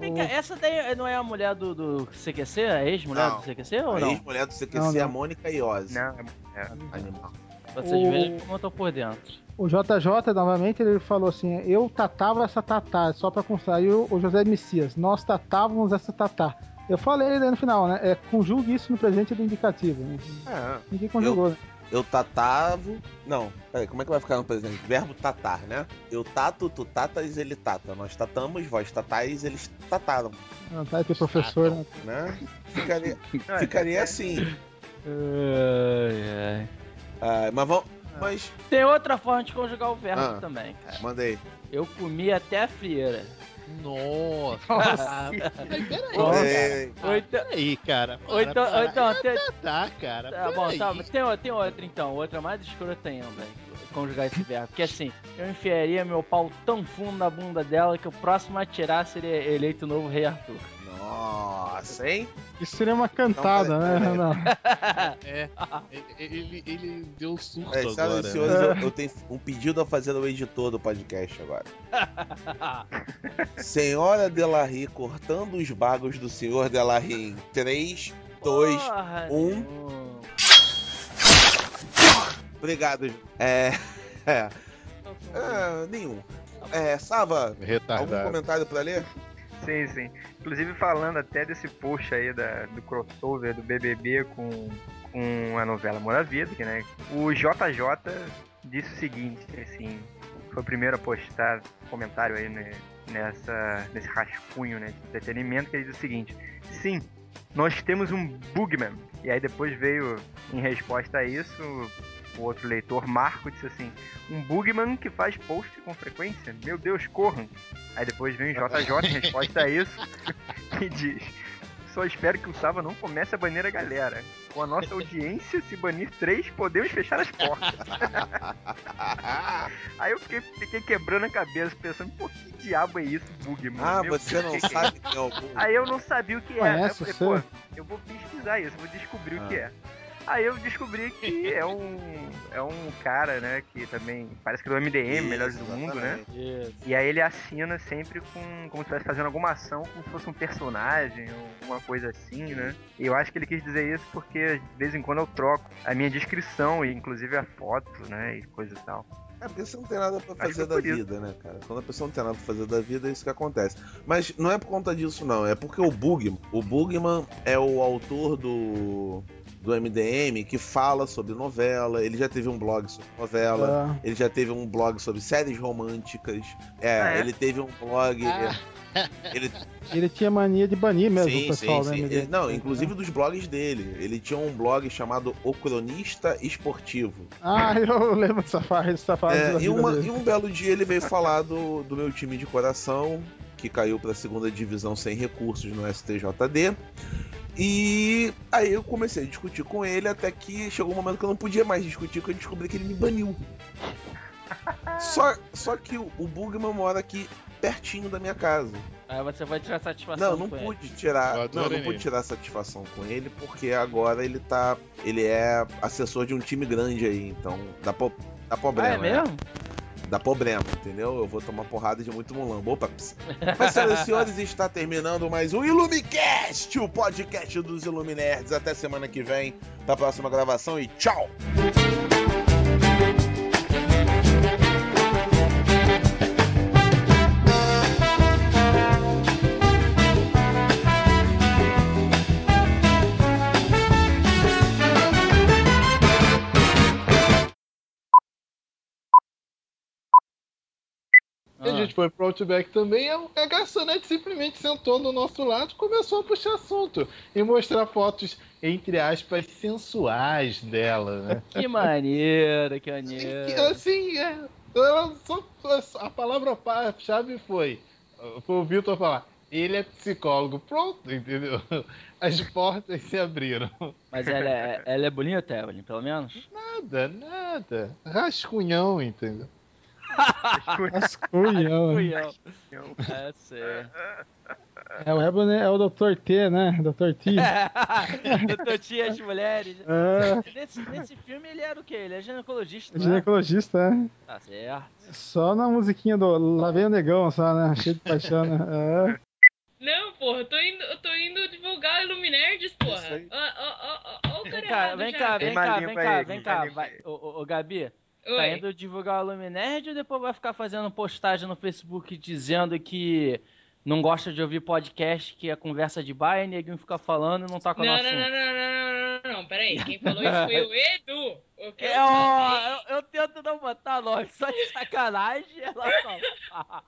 Vem cá, essa daí não é a mulher do, do CQC? A ex-mulher
Não.
do CQC ou
a
não?
ex-mulher do CQC
Não,
é a
não.
Mônica Iose.
Não, é,
Animal.
Vocês
O-
vejam como eu tô por dentro.
O JJ, novamente, ele falou assim: Eu tatava essa tatá, só pra constar. E o, o José Messias, nós tatávamos essa tatá. Eu falei daí no final, né? É, conjugue isso no presente do indicativo. né?
É,
Ninguém conjugou, né?
eu tatavo. Não, peraí, como é que vai ficar no presente? Verbo tatar, né? Eu tato, tu tatas, ele tata. Nós tatamos, vós tatais, eles tataram,
Não vai ter professor, né?
né? Ficaria, ficaria assim.
Ai, ai.
Ah, mas vamos. Mas,
Tem outra forma de conjugar o verbo
Ah.
também, cara.
mandei.
Eu comi até a frieira.
Nossa. Mas peraí,
então,
Peraí, cara.
então, ou então tem,
Tá, cara.
tá bom, tá, mas tem, tem outra então, outra mais escrota ainda, conjugar esse verbo. Porque assim, eu enfiaria meu pau tão fundo na bunda dela que o próximo a tirar seria eleito o novo rei Arthur.
Nossa, hein?
Isso seria uma cantada,
Não,
né?
peraí,
Não.
É, ele, ele, ele deu um surto
É, senhoras
agora.
e senhores, eu, eu tenho um pedido a fazer ao editor do podcast agora. Senhora Delarry cortando os bagos do senhor Delarry em 3, 2,
Porra,
um.
nenhuma.
Obrigado. É. É. Ah, nenhum. É, Sava, algum
Retardado.
comentário pra ler?
Sim, sim. Inclusive falando até desse post aí da, do crossover do BBB com, com a novela Moura Vida, que, né? O JJ disse o seguinte, assim, foi o primeiro a postar comentário aí né, nessa, nesse rascunho né, de entretenimento, que ele diz o seguinte, sim, nós temos um Bugman. E aí depois veio, em resposta a isso, o outro leitor, Marco, disse assim, um Bugman que faz post com frequência? Meu Deus, corram! Aí depois vem o JJ em resposta a isso e diz: Só espero que o Sava não comece a banir a galera. Com a nossa audiência, se banir três, podemos fechar as portas. Aí eu fiquei, fiquei quebrando a cabeça, pensando, pô, que diabo é isso, Bugman?
Ah,
Meu
você
Deus,
não
que que é
sabe que é algum.
Aí eu não sabia o que. Aí eu falei, pô, eu vou pesquisar isso, vou descobrir o que é. Aí eu descobri que é um é um cara, né, que também parece que é do MDM, Melhores do Mundo, né?
Isso.
E aí ele assina sempre com como se estivesse fazendo alguma ação, como se fosse um personagem ou alguma coisa assim, né? E eu acho que ele quis dizer isso porque de vez em quando eu troco a minha descrição e inclusive a foto, né, e coisa e tal.
É porque você não tem nada pra
que
fazer
é
da
isso.
vida, né, cara? Quando a pessoa não tem nada pra fazer da vida, é isso que acontece. Mas não é por conta disso, não. É porque o Bugman, o Bugman é o autor do, do MDM que fala sobre novela. Ele já teve um blog sobre novela.
Ah,
Ele já teve um blog sobre séries românticas. É,
Ah, é?
ele teve um blog.
Ah.
Ele,
ele tinha mania de banir mesmo
sim,
o pessoal
sim, sim. Ele- não, inclusive dos blogs dele. Ele tinha um blog chamado O Cronista Esportivo.
Ah, eu lembro dessa fase, dessa fase
É, e, uma-
dele.
e um belo dia ele veio falar do, do meu time de coração, que caiu pra segunda divisão sem recursos no STJD. E aí eu comecei a discutir com ele até que chegou um momento que eu não podia mais discutir, porque eu descobri que ele me baniu. Só, só que o, o Bugman mora aqui pertinho da minha casa.
Aí você vai tirar satisfação.
Não, não
com ele.
pude tirar.
Eu
Não, não pude
ele.
tirar satisfação com ele, porque agora ele tá. Ele é assessor de um time grande aí, então dá, po, dá
Ah,
problema.
é
né? Dá problema, entendeu? Eu vou tomar porrada de muito mulambo. Opa, ps. Mas, senhoras e senhores, está terminando mais um Ilumicast, o podcast dos Iluminerds. Até semana que vem, pra próxima gravação e tchau!
Foi pro Outback também, a, garçonete simplesmente sentou do nosso lado e começou a puxar assunto e mostrar fotos, entre aspas, sensuais dela, né?
Que maneiro, que maneiro.
assim, é, só, a palavra-chave foi, foi o Vitor falar, ele é psicólogo, pronto, entendeu? As portas se abriram.
Mas ela é, ela é bonita, Evelyn, pelo menos?
Nada, nada. Rascunhão, entendeu?
Rascunhão.
Cunhão. É, certo.
É o Ebony é o Dr. T, né? Dr. T.
Doutor Tia, as mulheres.
É,
Nesse, nesse filme ele era o quê? Ele é ginecologista, né?
ginecologista, né?
Tá certo.
Só na musiquinha do Lá vem o Negão, só, né? Cheio de paixão, né? É.
Não, porra, eu tô indo, eu tô indo divulgar Iluminerds,
Isso
porra. Ó, ó, ó, ó, o cara
Vem cá, vem cá, vem cá, vem cá, vem cá. ô, Gabi,
Oi.
tá indo divulgar o Luminerd ou depois vai ficar fazendo postagem no Facebook dizendo que não gosta de ouvir podcast, que é conversa de bar e neguinho fica falando e não toca
Não,
no
não, não,
assunto?
não, não, não, não, não, peraí. Quem falou isso foi o Edu. O que eu
É,
falei-
eu, eu tento não botar nome, só de sacanagem ela fala.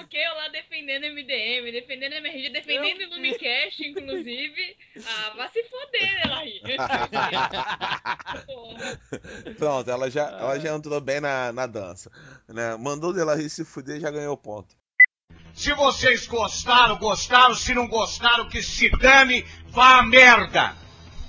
O que eu lá defendendo MDM, defendendo MRG, defendendo
Meu
Lumicast, inclusive. Ah, vai se foder, né, Laí? Porra.
Pronto, ela já, ela já entrou bem na, na dança. Né? Mandou o Delarry se fuder já ganhou ponto.
Se vocês gostaram, gostaram. Se não gostaram, que se dane, vá à merda.